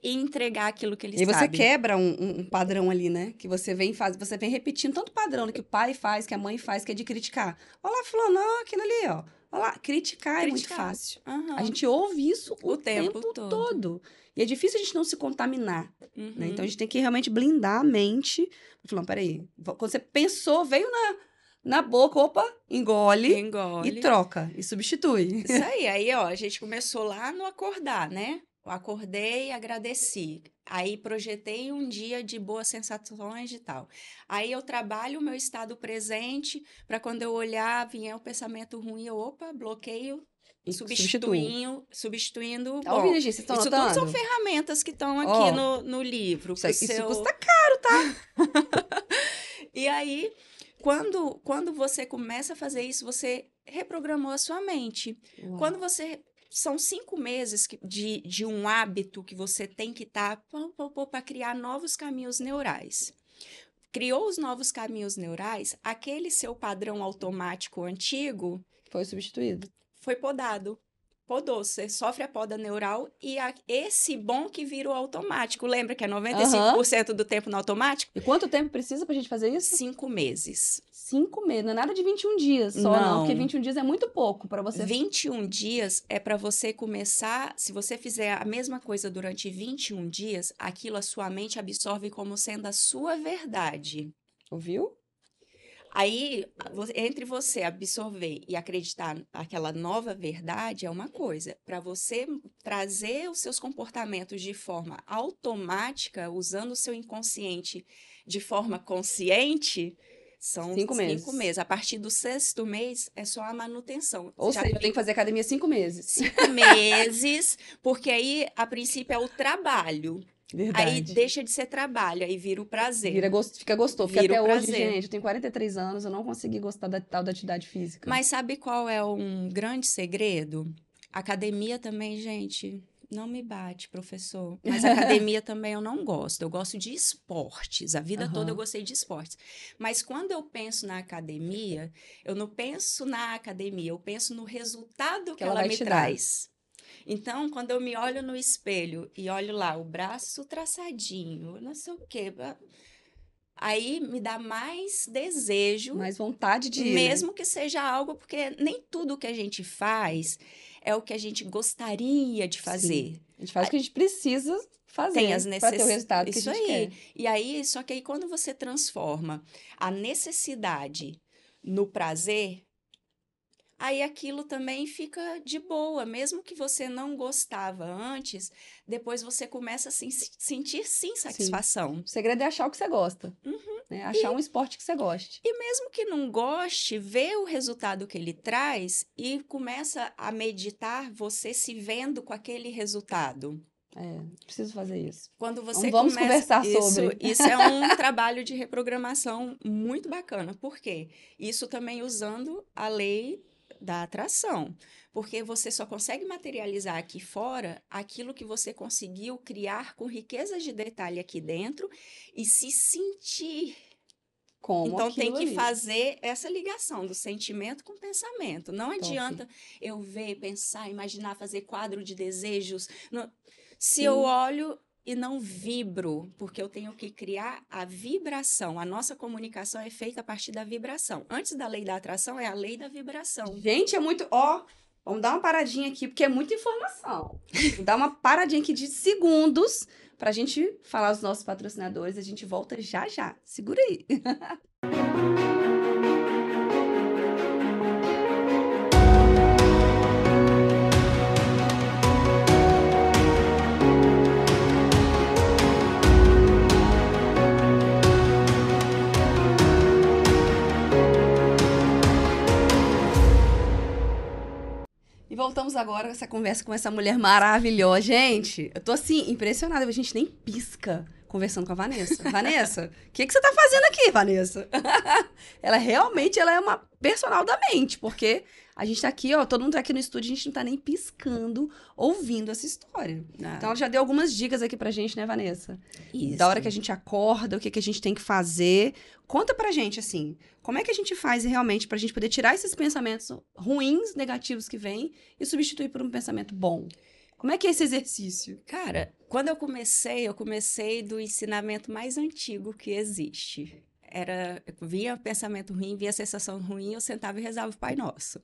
em entregar aquilo que ele E você sabe. quebra um, um- padrão ali, né? Que você vem faz, você vem repetindo tanto padrão que o pai faz, que a mãe faz, que é de criticar. Olha lá, fulano, aquilo ali, ó. Olha lá, criticar, é muito Criticar. fácil. Aham. A gente ouve isso o, O tempo tempo, todo. todo. E é difícil a gente não se contaminar, Uhum. né? Então a gente tem que realmente blindar a mente. Falando, peraí, quando você pensou, veio na, na boca, opa, engole, Engole. e troca, e substitui. Isso aí, aí, ó, a gente começou lá no acordar, né? Eu acordei, agradeci. Aí projetei um dia de boas sensações e tal. Aí eu trabalho o meu estado presente para quando eu olhar, vier o pensamento ruim, eu, opa, bloqueio, substituindo, substituindo. Tá ouvindo, gente? Vocês estão isso notando? tudo são ferramentas que estão aqui Ó, no, no livro. Isso, isso seu- custa caro, tá? (laughs) E aí, quando, quando você começa a fazer isso, você reprogramou a sua mente. Quando você. São cinco meses que- de, de um hábito que você tem que estar para criar novos caminhos neurais. Criou os novos caminhos neurais, aquele seu padrão automático antigo Foi substituído. foi podado. Podou, você sofre a poda neural e a- esse bom que vira o automático. Lembra que é 95% do tempo no automático? E quanto tempo precisa pra gente fazer isso? Cinco meses. Cinco meses, não é nada de 21 dias só, não. Não. porque 21 dias é muito pouco pra você. 21 dias é para você começar. Se você fizer a mesma coisa durante 21 dias, aquilo a sua mente absorve como sendo a sua verdade. Ouviu? Aí, entre você absorver e acreditar aquela nova verdade é uma coisa. Para você trazer os seus comportamentos de forma automática, usando o seu inconsciente de forma consciente, são Cinco meses. meses. A partir do sexto mês é só a manutenção. Ou Já seja, eu tenho que fazer academia cinco meses. cinco meses, porque aí, a princípio, é o trabalho. Verdade. Aí deixa de ser trabalho, aí vira o prazer. Vira gosto, fica gostoso. Vira até hoje, gente, eu tenho 43 anos, eu não consegui gostar da tal da atividade física. Mas sabe qual é um grande segredo? Academia também, gente, não me bate, professor. Mas (laughs) academia também eu não gosto. Eu gosto de esportes. A vida toda eu gostei de esportes. Mas quando eu penso na academia, eu não penso na academia, eu penso no resultado que, Que ela ela, me traz. Então, quando eu me olho no espelho e olho lá o braço traçadinho, não sei o quê, aí me dá mais desejo Mais vontade de ir, né? mesmo que seja algo, porque nem tudo que a gente faz é o que a gente gostaria de fazer. A gente faz o que a gente precisa fazer Tem as pra ter o resultado que Isso a gente aí. quer. E aí, só que aí quando você transforma a necessidade no prazer, aí aquilo também fica de boa, mesmo que você não gostava antes, depois você começa a se sentir sim satisfação. O segredo é achar o que você gosta. Uhum. né? Achar um esporte que você goste. E mesmo que não goste, vê o resultado que ele traz e começa a meditar você se vendo com aquele resultado. É, preciso fazer isso. Quando você vamos começa... conversar isso, sobre. Isso é (laughs) um trabalho de reprogramação muito bacana. Por quê? Isso também usando a lei da atração. Porque você só consegue materializar aqui fora aquilo que você conseguiu criar com riquezas de detalhe aqui dentro e se sentir Como então tem que ali. fazer essa ligação do sentimento com o pensamento. Não Top. adianta eu ver, pensar, imaginar, fazer quadro de desejos. Se Sim. eu olho e não vibro, porque eu tenho que criar a vibração. A nossa comunicação é feita a partir da vibração. Antes da lei da atração é a lei da vibração. Gente, é muito. Ó, vamos dar uma paradinha aqui, porque é muita informação. Vou dar uma paradinha aqui de segundos pra gente falar os nossos patrocinadores. A gente volta já já. Segura aí. (laughs) agora essa conversa com essa mulher maravilhosa. Gente, eu tô assim, impressionada. A gente nem pisca conversando com a Vanessa. Vanessa, o que, que você tá fazendo aqui, Vanessa? (laughs) ela realmente ela é uma personal da mente, porque a gente tá aqui, ó, todo mundo tá aqui no estúdio, a gente não tá nem piscando, ouvindo essa história. Ah, Então ela já deu algumas dicas aqui pra gente, né, Vanessa? isso. Da hora que a gente acorda, o que, que a gente tem que fazer. Conta pra gente, assim, como é que a gente faz realmente pra gente poder tirar esses pensamentos ruins, negativos que vêm e substituir por um pensamento bom? Como é que é esse exercício? Cara, quando eu comecei, eu comecei do ensinamento mais antigo que existe. Era, vinha pensamento ruim, vinha sensação ruim, eu sentava e rezava o Pai Nosso.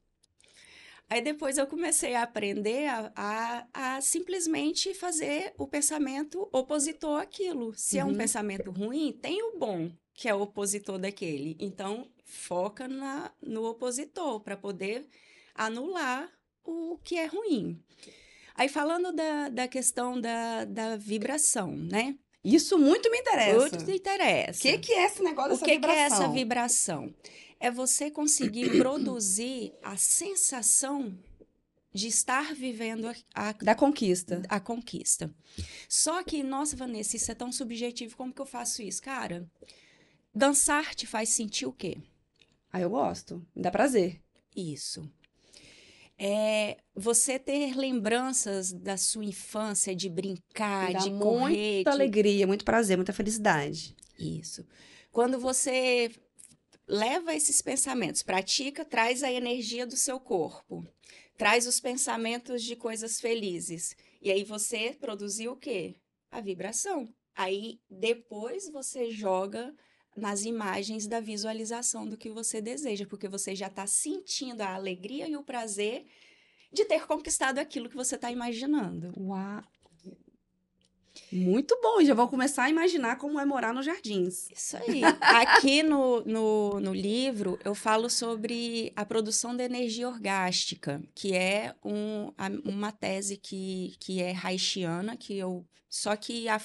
Aí depois eu comecei a aprender a, a, a simplesmente fazer o pensamento opositor àquilo. Se é um Uhum. pensamento ruim, tem o bom, que é o opositor daquele. Então, foca na, no opositor para poder anular o que é ruim. Aí, falando da, da questão da, da vibração, né? Isso muito me interessa. Outro te O interessa. que, que é esse negócio O dessa que, que é vibração? essa vibração? É você conseguir (coughs) produzir a sensação de estar vivendo a, a, Da conquista. a conquista. Só que, nossa, Vanessa, isso é tão subjetivo, como que eu faço isso? Cara, dançar te faz sentir o quê? Ah, eu gosto. Me dá prazer. Isso. É você ter lembranças da sua infância, de brincar, dá de correr, muita alegria, muito prazer, muita felicidade. Isso. Quando você leva esses pensamentos, pratica, traz a energia do seu corpo, traz os pensamentos de coisas felizes. E aí você produziu o quê? A vibração. Aí depois você joga nas imagens da visualização do que você deseja, porque você já está sentindo a alegria e o prazer de ter conquistado aquilo que você está imaginando. Uau. Muito bom. Já vou começar a imaginar como é morar nos jardins. Isso aí. Aqui no, no, no livro, eu falo sobre a produção da energia orgástica, que é um, uma tese que, que é haitiana, que eu, só que a,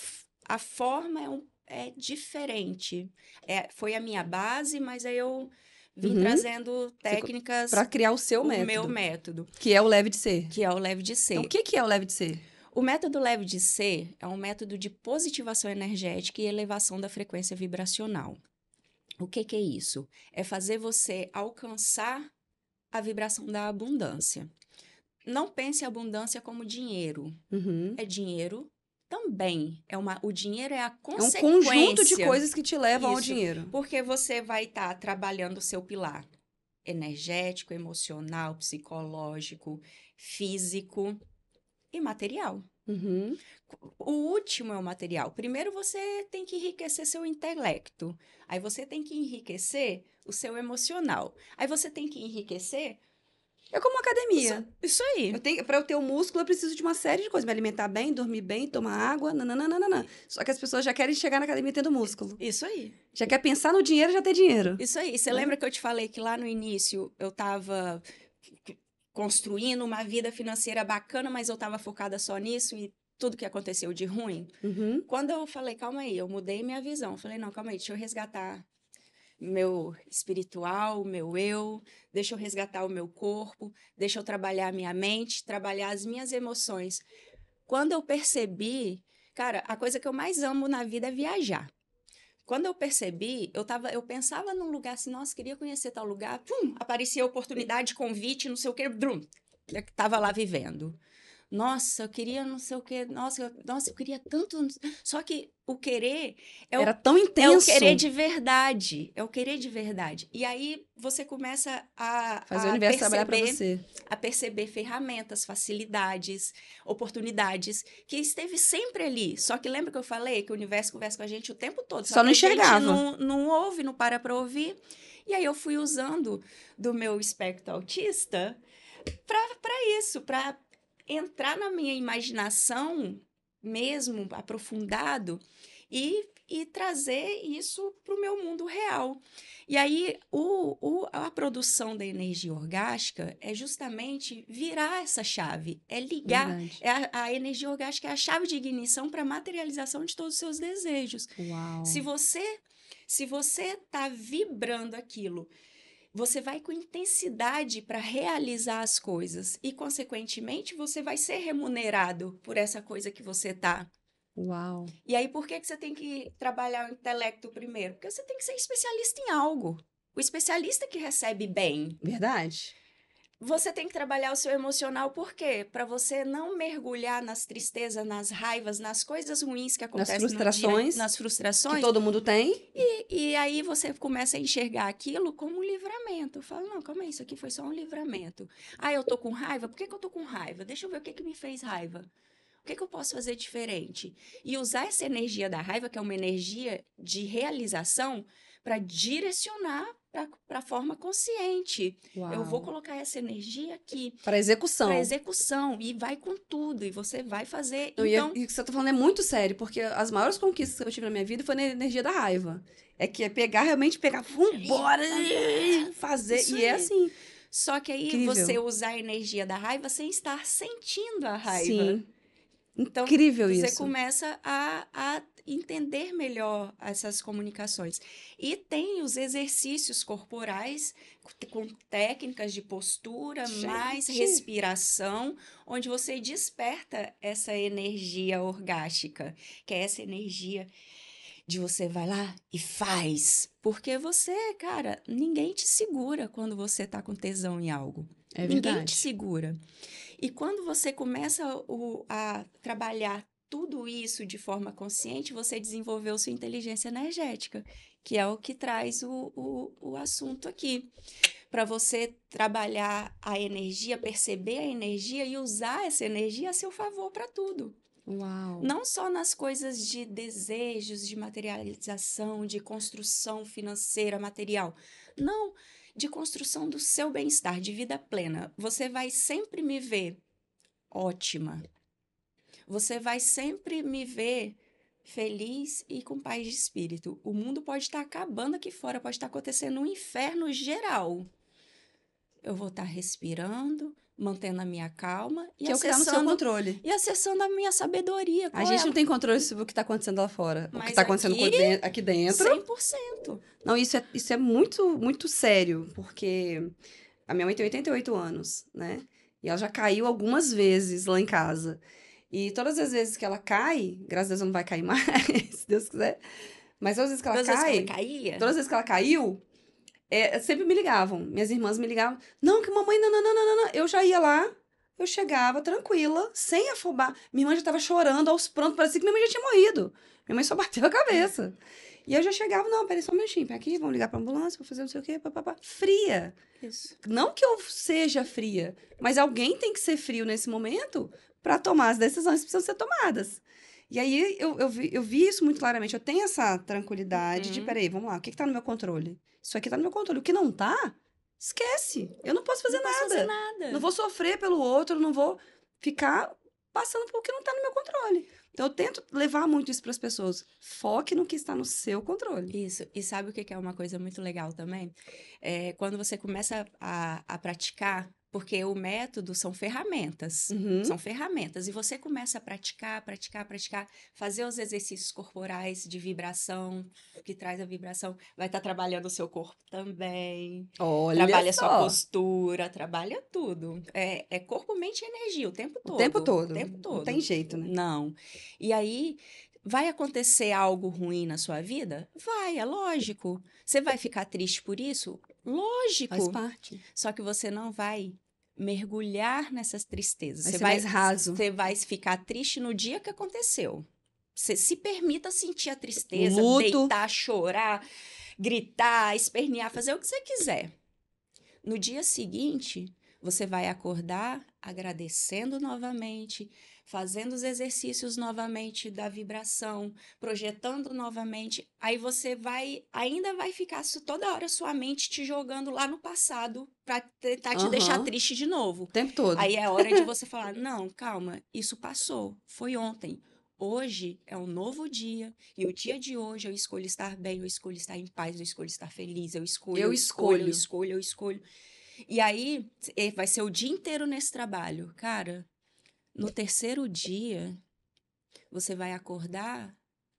a forma é, um- é diferente. É, foi a minha base, mas aí eu vim Uhum. trazendo técnicas Pra criar o seu o método. meu método, Que é o leve de ser. que é o leve de ser. Então, o que, que é o leve de ser? O método leve de ser é um método de positivação energética e elevação da frequência vibracional. O que, que é isso? É fazer você alcançar a vibração da abundância. Não pense abundância como dinheiro. Uhum. É dinheiro também. É uma, o dinheiro é a É um consequência. conjunto de coisas que te levam ao Isso. dinheiro. Porque você vai estar trabalhando o seu pilar energético, emocional, psicológico, físico e material. Uhum. O último é o material. Primeiro você tem que enriquecer seu intelecto. Aí você tem que enriquecer o seu emocional. Aí você tem que enriquecer. É como uma academia. Isso aí. Eu tenho, pra eu ter o músculo, eu preciso de uma série de coisas. Me alimentar bem, dormir bem, tomar água, nananana. Só que as pessoas já querem chegar na academia tendo músculo. Isso aí. Já quer pensar no dinheiro, já ter dinheiro. Isso aí. Você Né? lembra que eu te falei que lá no início eu estava construindo uma vida financeira bacana, mas eu estava focada só nisso e tudo que aconteceu de ruim? Uhum. Quando eu falei, calma aí, eu mudei minha visão. Eu falei, não, calma aí, deixa eu resgatar meu espiritual, meu eu, deixa eu resgatar o meu corpo, deixa eu trabalhar a minha mente, trabalhar as minhas emoções. Quando eu percebi, cara, a coisa que eu mais amo na vida é viajar. Quando eu percebi, eu tava, eu pensava num lugar assim, nossa, queria conhecer tal lugar, pum, aparecia oportunidade, convite, não sei o quê, brum, tava lá vivendo. Nossa, eu queria não sei o quê, nossa, eu, nossa, eu queria tanto, só que o querer é o Era tão é o intenso. querer de verdade. É o querer de verdade. E aí você começa a, Fazer a o universo trabalhar pra perceber, você. a perceber ferramentas, facilidades, oportunidades que esteve sempre ali. Só que lembra que eu falei que o universo conversa com a gente o tempo todo. Só não a gente enxergava. não, não ouve, não para para ouvir. E aí eu fui usando do meu espectro autista para isso, para entrar na minha imaginação mesmo aprofundado e, e trazer isso para o meu mundo real. E aí, o, o, a produção da energia orgástica é justamente virar essa chave, é ligar. É a, a energia orgástica é a chave de ignição para a materialização de todos os seus desejos. Uau. Se você se você está vibrando aquilo você vai com intensidade para realizar as coisas e, consequentemente, você vai ser remunerado por essa coisa que você tá. Uau. E aí, por que, que você tem que trabalhar o intelecto primeiro? Porque você tem que ser especialista em algo. O especialista que recebe bem. Verdade. Você tem que trabalhar o seu emocional, por quê? Para você não mergulhar nas tristezas, nas raivas, nas coisas ruins que acontecem nas frustrações, no dia, nas frustrações. Que todo mundo tem. E, e aí você começa a enxergar aquilo como um livramento. Fala, não, calma aí, isso aqui foi só um livramento. Ah, eu tô com raiva? Por que, que eu tô com raiva? Deixa eu ver o que, que me fez raiva. O que, que eu posso fazer diferente? E usar essa energia da raiva, que é uma energia de realização, para direcionar para a forma consciente. Uau. Eu vou colocar essa energia aqui. Para execução. Para execução. E vai com tudo. E você vai fazer. Não, então... E, o que você está falando é muito sério, porque as maiores conquistas que eu tive na minha vida foi na energia da raiva. É que é pegar, realmente pegar, vambora, fazer. Isso e é assim. Só que aí Incrível. você usar a energia da raiva sem estar sentindo a raiva. Sim. Então, Incrível você isso. começa a, a entender melhor essas comunicações. E tem os exercícios corporais com técnicas de postura, mais Gente. respiração, onde você desperta essa energia orgástica, que é essa energia de você vai lá e faz. Porque você, cara, ninguém te segura quando você tá com tesão em algo. É Ninguém verdade. te segura. E quando você começa o- a trabalhar tudo isso de forma consciente, você desenvolveu sua inteligência energética, que é o que traz o, o, o assunto aqui. Para você trabalhar a energia, perceber a energia e usar essa energia a seu favor para tudo. Uau. Não só nas coisas de desejos, de materialização, de construção financeira, material. Não, de construção do seu bem-estar, de vida plena. Você vai sempre me ver ótima. Você vai sempre me ver feliz e com paz de espírito. O mundo pode estar acabando aqui fora, pode estar acontecendo um inferno geral. Eu vou estar respirando, mantendo a minha calma e Que é o que está no seu acessando controle. e acessando a minha sabedoria. A Qual gente é não tem controle sobre o que está acontecendo lá fora. o Mas que está acontecendo aqui dentro. 100%. Não, isso é, isso é muito, muito sério, porque a minha mãe tem 88 anos, né? E ela já caiu algumas vezes lá em casa. E todas as vezes que ela cai, graças a Deus não vai cair (laughs) mais, se Deus quiser. Mas todas as vezes que ela Todas as cai, vezes que ela caía, todas as vezes que ela caiu, é, sempre me ligavam. Minhas irmãs me ligavam. Não, que mamãe, não, não, não, não, não. Eu já ia lá, eu chegava tranquila, sem afobar. Minha irmã já tava chorando aos prantos, parecia que minha mãe já tinha morrido. Minha mãe só bateu a cabeça. E eu já chegava, não, peraí só um minutinho, aqui, vamos ligar pra ambulância, vou fazer não sei o quê, papapá. Fria. Isso. Não que eu seja fria, mas alguém tem que ser frio nesse momento para tomar as decisões que precisam ser tomadas. E aí eu, eu, vi, eu vi isso muito claramente. Eu tenho essa tranquilidade de, Uhum. peraí, vamos lá, o que, que tá no meu controle? Isso aqui tá no meu controle. O que não tá, esquece. Eu não posso fazer não posso nada. fazer nada. Não vou sofrer pelo outro, não vou ficar passando por que não tá no meu controle. Então eu tento levar muito isso para as pessoas. Foque no que está no seu controle. Isso. E sabe o que que é uma coisa muito legal também? É quando você começa a, a praticar, porque o método são ferramentas. Uhum. São ferramentas. E você começa a praticar, praticar, praticar, fazer os exercícios corporais de vibração, que traz a vibração. Vai estar trabalhando o seu corpo também. Olha trabalha só. sua postura, trabalha tudo. É, é corpo, mente e energia o tempo todo. O tempo todo. O tempo todo. Não tem jeito, né? Não. E aí, vai acontecer algo ruim na sua vida? Vai, é lógico. Você vai ficar triste por isso? Lógico. Faz parte. Só que você não vai mergulhar nessas tristezas. Vai você vai raso. Você vai ficar triste no dia que aconteceu. Você se permita sentir a tristeza, Luto. deitar, chorar, gritar, espernear, fazer o que você quiser. No dia seguinte, você vai acordar agradecendo novamente, fazendo os exercícios novamente da vibração, projetando novamente. Aí você vai, ainda vai ficar toda hora sua mente te jogando lá no passado para tentar te Aham. deixar triste de novo. O tempo todo. Aí é hora de você (laughs) falar: não, calma, isso passou, foi ontem. Hoje é um novo dia, e o dia de hoje eu escolho estar bem, eu escolho estar em paz, eu escolho estar feliz, eu escolho, Eu escolho, eu escolho. eu escolho. E aí vai ser o dia inteiro nesse trabalho. Cara, no terceiro dia, você vai acordar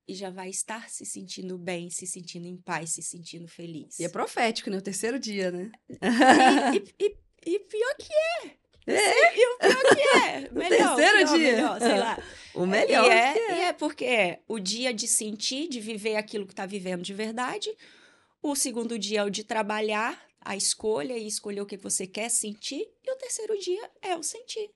e já vai estar se sentindo bem, se sentindo em paz, se sentindo feliz. E é profético, né? O terceiro dia, né? E, e- e- e pior que é. É, E o pior que é. (laughs) Melhor, terceiro pior, dia. melhor, sei lá. o melhor. E é, é. e é porque é o dia de sentir, de viver aquilo que está vivendo de verdade. O segundo dia é o de trabalhar a escolha e escolher o que você quer sentir. E o terceiro dia é o sentir.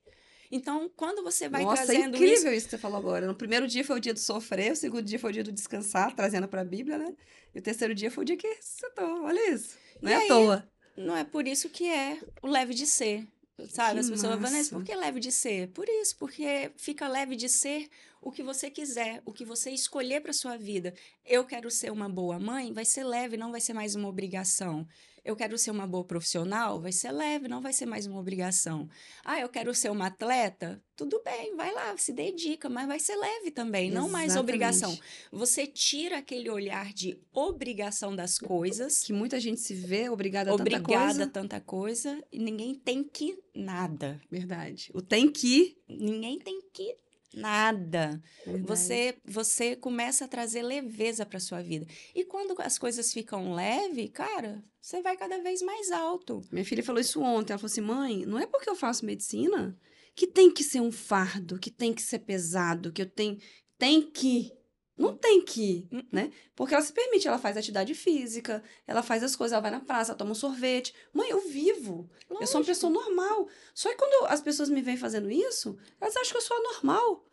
Então, quando você vai Nossa, é trazendo incrível isso. isso que você falou agora. No primeiro dia foi o dia do sofrer, o segundo dia foi o dia do descansar, trazendo para a Bíblia, né? E o terceiro dia foi o dia que ressuscitou. Olha isso. Não E é aí? à toa. Não é por isso que é o leve de ser. Sabe? Que As pessoas falam, Vanessa, por que leve de ser? Por isso, porque fica leve de ser o que você quiser, o que você escolher para sua vida. Eu quero ser uma boa mãe, vai ser leve, não vai ser mais uma obrigação. Eu quero ser uma boa profissional, vai ser leve, não vai ser mais uma obrigação. Ah, eu quero ser uma atleta, tudo bem, vai lá, se dedica, mas vai ser leve também, não mais Exatamente. obrigação. Você tira aquele olhar de obrigação das coisas Que muita gente se vê obrigada a obrigada tanta coisa. a tanta coisa e ninguém tem que nada. Verdade. O tem que. Ninguém tem que nada. Verdade. Você você começa a trazer leveza para sua vida. E quando as coisas ficam leve, cara, você vai cada vez mais alto. Minha filha falou isso ontem. Ela falou assim: mãe, não é porque eu faço medicina que tem que ser um fardo, que tem que ser pesado, que eu tenho. Tem que. Não tem que, Hum. né? Porque ela se permite, ela faz atividade física, ela faz as coisas, ela vai na praça, ela toma um sorvete. Mãe, eu vivo. Eu sou uma Lógico. pessoa normal. Só que quando as pessoas me veem fazendo isso, elas acham que eu sou anormal.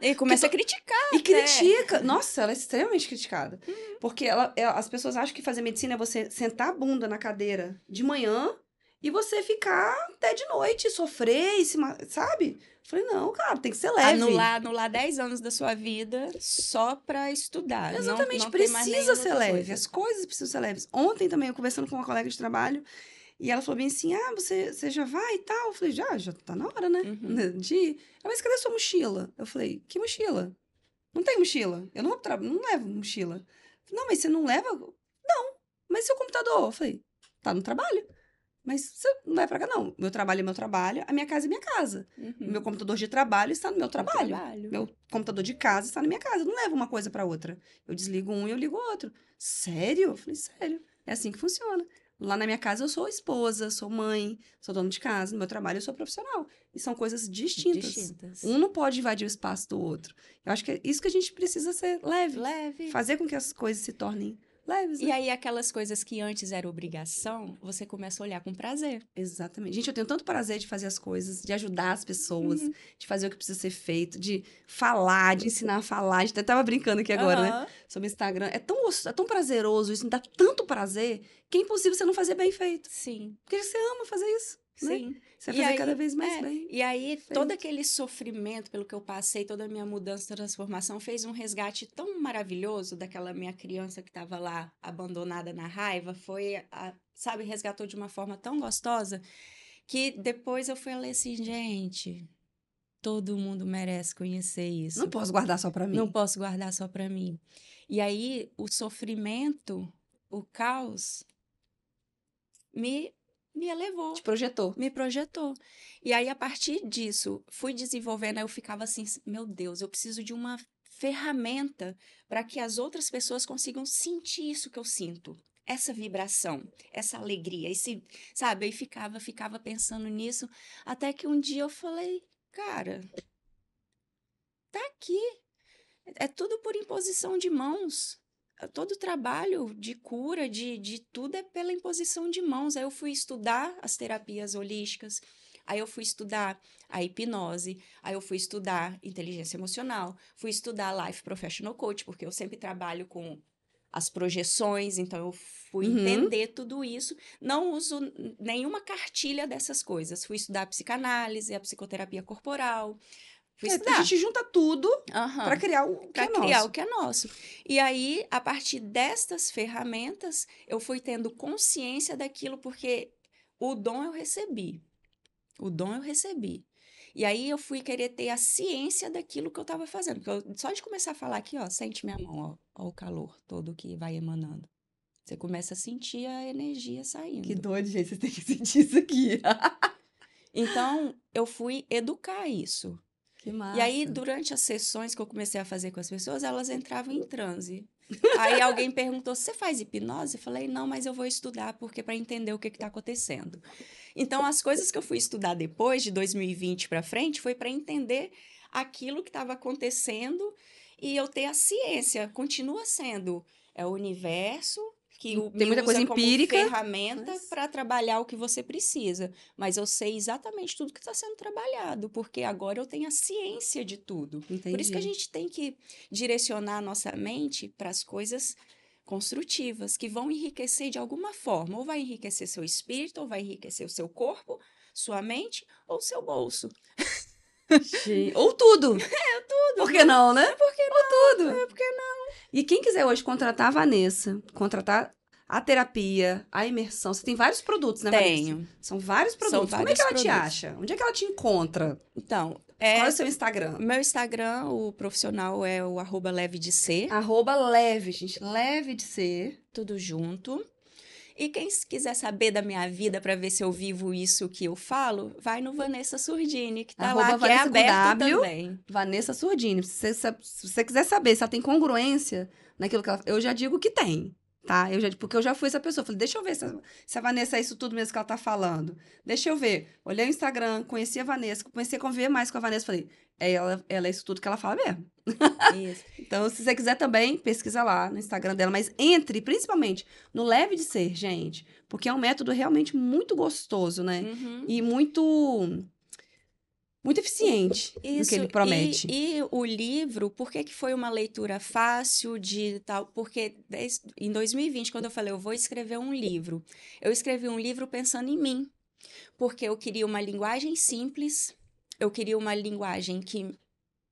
E (laughs) começa a criticar. E até. critica. (laughs) Nossa, ela é extremamente criticada. Porque ela, ela- as pessoas acham que fazer medicina é você sentar a bunda na cadeira de manhã e você ficar até de noite, sofrer e se. Sabe? Falei, não, cara, tem que ser leve. Anular, anular 10 anos da sua vida só para estudar. Não- Exatamente, não mais precisa ser leve. coisa. As coisas precisam ser leves. Ontem também, eu conversando com uma colega de trabalho, e ela falou bem assim: ah, você, você já vai e tal? Eu falei, já, já tá na hora, né? Uhum. (laughs) De ir. Ela, mas cadê sua mochila? Eu falei, que mochila? Não tem mochila. Eu não, não levo mochila. Falei, Não, mas você não leva? Não. Mas seu computador? Eu falei, tá no trabalho. Mas você não vai pra cá, não. Meu trabalho é meu trabalho, a minha casa é minha casa. Uhum. O meu computador de trabalho está no meu trabalho. trabalho. Meu computador de casa está na minha casa. Eu não levo uma coisa para outra. Eu desligo um e eu ligo o outro. Sério? Eu falei, sério. É assim que funciona. Lá na minha casa eu sou esposa, sou mãe, sou dona de casa. No meu trabalho eu sou profissional. E são coisas distintas. Distintas. Um não pode invadir o espaço do outro. Eu acho que é isso que a gente precisa ser leve. Leve. Fazer com que as coisas se tornem leves. E né? aí, aquelas coisas que antes era obrigação, você começa a olhar com prazer. Exatamente. Gente, eu tenho tanto prazer de fazer as coisas, de ajudar as pessoas, Uhum. de fazer o que precisa ser feito, de falar, de ensinar a falar. A gente até tava brincando aqui agora, né? Aham. sobre o Instagram. É tão, é tão prazeroso isso, me dá tanto prazer, que é impossível você não fazer bem feito. Sim, Porque você ama fazer isso. Né? sim. Você vai fazer aí, cada vez mais é, bem. E aí, feito. todo aquele sofrimento pelo que eu passei, toda a minha mudança, transformação, fez um resgate tão maravilhoso daquela minha criança que estava lá abandonada na raiva. Foi, a- sabe, resgatou de uma forma tão gostosa que depois eu fui ler assim, gente, todo mundo merece conhecer isso. Não posso guardar só pra mim. Não posso guardar só para mim. E aí, o sofrimento, o caos, me, me elevou, Te projetou. me projetou. E aí, a partir disso, fui desenvolvendo, aí eu ficava assim, meu Deus, eu preciso de uma ferramenta para que as outras pessoas consigam sentir isso que eu sinto. Essa vibração, essa alegria, esse, sabe? Aí ficava, ficava pensando nisso, até que um dia eu falei, cara, tá aqui. É tudo por imposição de mãos. Todo trabalho de cura, de, de tudo é pela imposição de mãos. Aí eu fui estudar as terapias holísticas, aí eu fui estudar a hipnose, aí eu fui estudar inteligência emocional, fui estudar Life Professional Coach, porque eu sempre trabalho com as projeções, então eu fui Uhum. entender tudo isso. Não uso nenhuma cartilha dessas coisas. Fui estudar a psicanálise, a psicoterapia corporal. Fui É, estudar. a gente junta tudo Aham pra criar o que para é criar nosso. o que é nosso. E aí, a partir destas ferramentas, eu fui tendo consciência daquilo, porque o dom eu recebi. O dom eu recebi. E aí eu fui querer ter a ciência daquilo que eu estava fazendo. Porque eu- só de começar a falar aqui, ó, sente minha mão, ó, ó o calor todo que vai emanando. Você começa a sentir a energia saindo. Que doido, gente. Você tem que sentir isso aqui. (laughs) Então, eu fui educar isso. Que massa. E aí, durante as sessões que eu comecei a fazer com as pessoas, elas entravam em transe. Aí alguém perguntou: você faz hipnose? Eu falei: não, mas eu vou estudar porque para entender o que está acontecendo. Então, as coisas que eu fui estudar depois de 2020 para frente foi para entender aquilo que estava acontecendo e eu ter a ciência. Continua sendo é o universo que o Tem muita me coisa empírica, ferramenta mas- para trabalhar o que você precisa. Mas eu sei exatamente tudo que está sendo trabalhado, porque agora eu tenho a ciência de tudo. Por isso que a Entendi. gente tem que direcionar a nossa mente para as coisas construtivas, que vão enriquecer de alguma forma. Ou vai enriquecer seu espírito, ou vai enriquecer o seu corpo, sua mente ou seu bolso. (laughs) Ou tudo. (laughs) É, tudo. Por que não, né? Por que não? Ou tudo. É, por que não? E quem quiser hoje contratar a Vanessa, contratar a terapia, a imersão, você tem vários produtos, né, Vanessa? Tenho. São vários produtos. Como é que ela te produtos. acha? Onde é que ela te encontra? Então, Qual é é, o seu Instagram? meu Instagram, o profissional é o arroba leve de ser, Arroba leve, gente. Leve de ser. tudo junto. E quem quiser saber da minha vida para ver se eu vivo isso que eu falo, vai no Vanessa Surdini, que tá Arroba lá, que é Vanessa aberto W. também. Vanessa Surdini. Se você, se você quiser saber se ela tem congruência naquilo que ela... Eu já digo que tem, tá? Eu já, porque eu já fui essa pessoa. Falei, deixa eu ver se a, se a Vanessa é isso tudo mesmo que ela tá falando. Deixa eu ver. Olhei o Instagram, conheci a Vanessa, comecei a conviver mais com a Vanessa. Falei, é ela, ela é isso tudo que ela fala mesmo. Isso. (laughs) Então, se você quiser também, pesquisa lá no Instagram dela. Mas entre, principalmente, no Leve de Ser, gente. Porque é um método realmente muito gostoso, né? Uhum. E muito... Muito eficiente no que ele promete. E, e o livro, por que, que foi uma leitura fácil de tal? Porque em 2020, quando eu falei, eu vou escrever um livro, eu escrevi um livro pensando em mim. Porque eu queria uma linguagem simples, eu queria uma linguagem que,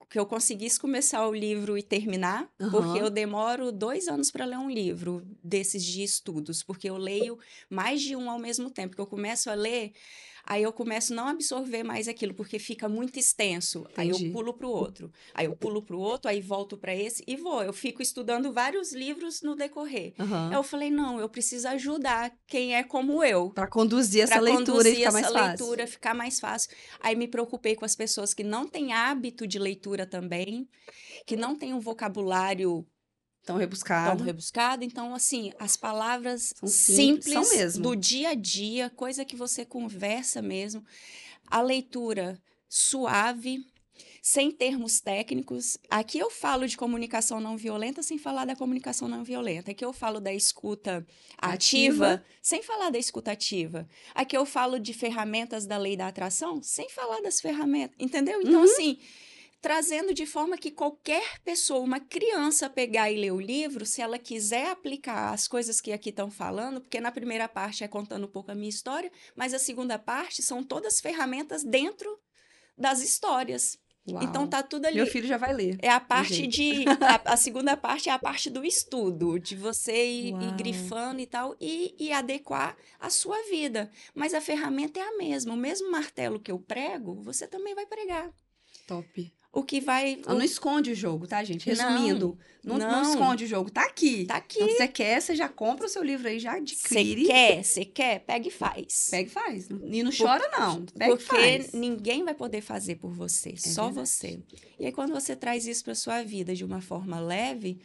que eu conseguisse começar o livro e terminar, Aham. porque eu demoro dois anos para ler um livro desses de estudos, porque eu leio mais de um ao mesmo tempo, que eu começo a ler. Aí eu começo a não absorver mais aquilo, porque fica muito extenso. Aí Entendi. eu pulo para o outro. Aí eu pulo para o outro, aí volto para esse e vou. Eu fico estudando vários livros no decorrer. Aí Eu falei, não, eu preciso ajudar quem é como eu. Pra conduzir essa Pra leitura e conduzir ficar mais essa fácil. leitura ficar mais fácil. Aí me preocupei com as pessoas que não têm hábito de leitura também, que não têm um vocabulário Tão tão rebuscado. rebuscado. Então, assim, as palavras São simples, simples, são do dia a dia, coisa que você conversa mesmo. A leitura suave, sem termos técnicos. Aqui eu falo de comunicação não violenta sem falar da comunicação não violenta. Aqui eu falo da escuta ativa, Ativa. sem falar da escuta ativa. Aqui eu falo de ferramentas da lei da atração sem falar das ferramentas. Entendeu? Então, Uhum. assim trazendo de forma que qualquer pessoa, uma criança pegar e ler o livro, se ela quiser aplicar as coisas que aqui estão falando, porque na primeira parte é contando um pouco a minha história, mas a segunda parte são todas ferramentas dentro das histórias. Uau. Então tá tudo ali. Meu filho já vai ler. É a parte de. A, a segunda parte é a parte do estudo, de você ir, ir grifando e tal, e, e adequar a sua vida. Mas a ferramenta é a mesma. O mesmo martelo que eu prego, você também vai pregar. Top. O que vai. Ela não esconde o jogo, tá, gente? Não, Resumindo, não, não, não. esconde o jogo. Tá aqui. Tá aqui. Então, se você quer, você já compra o seu livro aí, já Você adquire. quer, você quer, pega e faz. Pega e faz. E não chora, não. Pega e Porque faz. ninguém vai poder fazer por você, só verdade. você. E aí, quando você traz isso para sua vida de uma forma leve,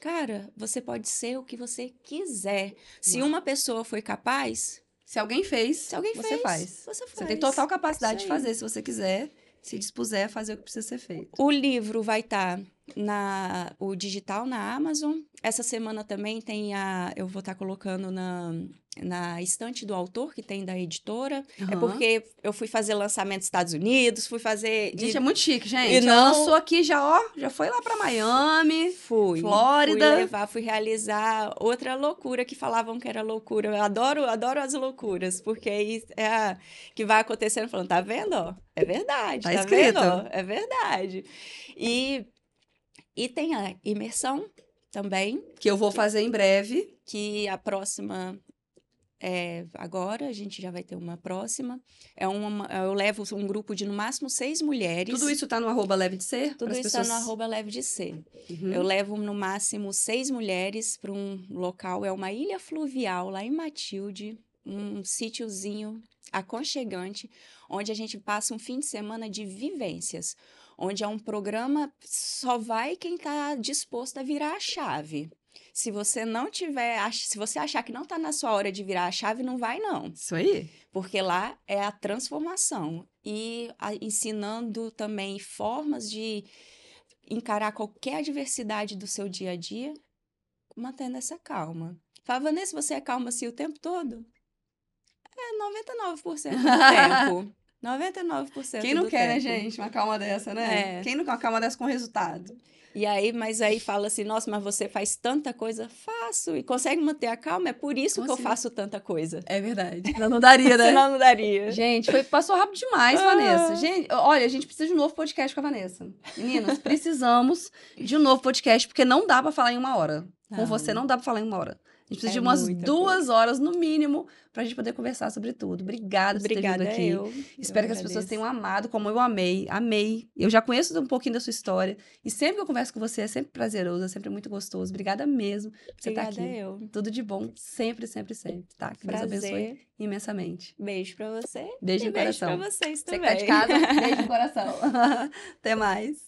cara, você pode ser o que você quiser. Se uma pessoa foi capaz, Se alguém fez, se alguém você fez, faz. você faz. Você tem total capacidade de fazer, se você quiser, se dispuser a fazer o que precisa ser feito. O livro vai estar na o digital na Amazon. Essa semana também tem a eu vou estar colocando na na estante do autor que tem da editora. É Aham. porque eu fui fazer lançamento nos Estados Unidos, fui fazer Gente, é muito chique, gente. e não- lançou aqui já, ó, já foi lá pra Miami. fui Flórida. fui levar, fui realizar outra loucura que falavam que era loucura. Eu adoro, adoro as loucuras, porque aí é a, que vai acontecendo falando, tá vendo? ó? É verdade, Tá tá, escrito. vendo? ó? É verdade. E e tem a imersão também, Que eu vou fazer em breve. que a próxima é agora, a gente já vai ter uma próxima. É uma, eu levo um grupo de no máximo seis mulheres. Tudo isso tá no arroba leve de ser? Tudo isso pessoas... está no arroba leve de ser. Uhum. Eu levo no máximo seis mulheres para um local, é uma ilha fluvial lá em Matilde, um sítiozinho aconchegante, onde a gente passa um fim de semana de vivências, onde é um programa só vai quem está disposto a virar a chave. Se você não tiver, se você achar que não está na sua hora de virar a chave, não vai não. Isso aí. Porque lá é a transformação e a, ensinando também formas de encarar qualquer adversidade do seu dia a dia, mantendo essa calma. Fala, Vanessa, você é calma assim o tempo todo? É 99% do (laughs) tempo. 99% Quem não quer, tempo. né, gente? Uma calma dessa, né? É. Quem não quer uma calma dessa com resultado? E aí, mas aí fala assim, nossa, mas você faz tanta coisa, faço, e consegue manter a calma, é por isso que eu faço tanta coisa. É verdade. Não, não daria, né? (laughs) Senão não daria. Gente, foi, passou rápido demais, Ah. Vanessa. Gente, olha, a gente precisa de um novo podcast com a Vanessa. Meninas, precisamos de um novo podcast, porque não dá pra falar em uma hora. Com você não dá pra falar em uma hora. A gente precisa É de umas duas horas, no mínimo, pra gente poder conversar sobre tudo. Obrigada por ter Obrigada vindo aqui. eu. Espero Eu que as pessoas tenham amado, como eu amei. Amei. Eu já conheço um pouquinho da sua história. E sempre que eu converso com você, é sempre prazeroso, é sempre muito gostoso. Obrigada mesmo por você estar Obrigada aqui. eu. Tudo de bom, sempre, sempre, sempre. Tá? Que Deus abençoe Prazer. imensamente. Beijo pra você. Beijo e no beijo coração. pra vocês Você que também. tá de casa, beijo no (laughs) coração. (laughs) Até mais.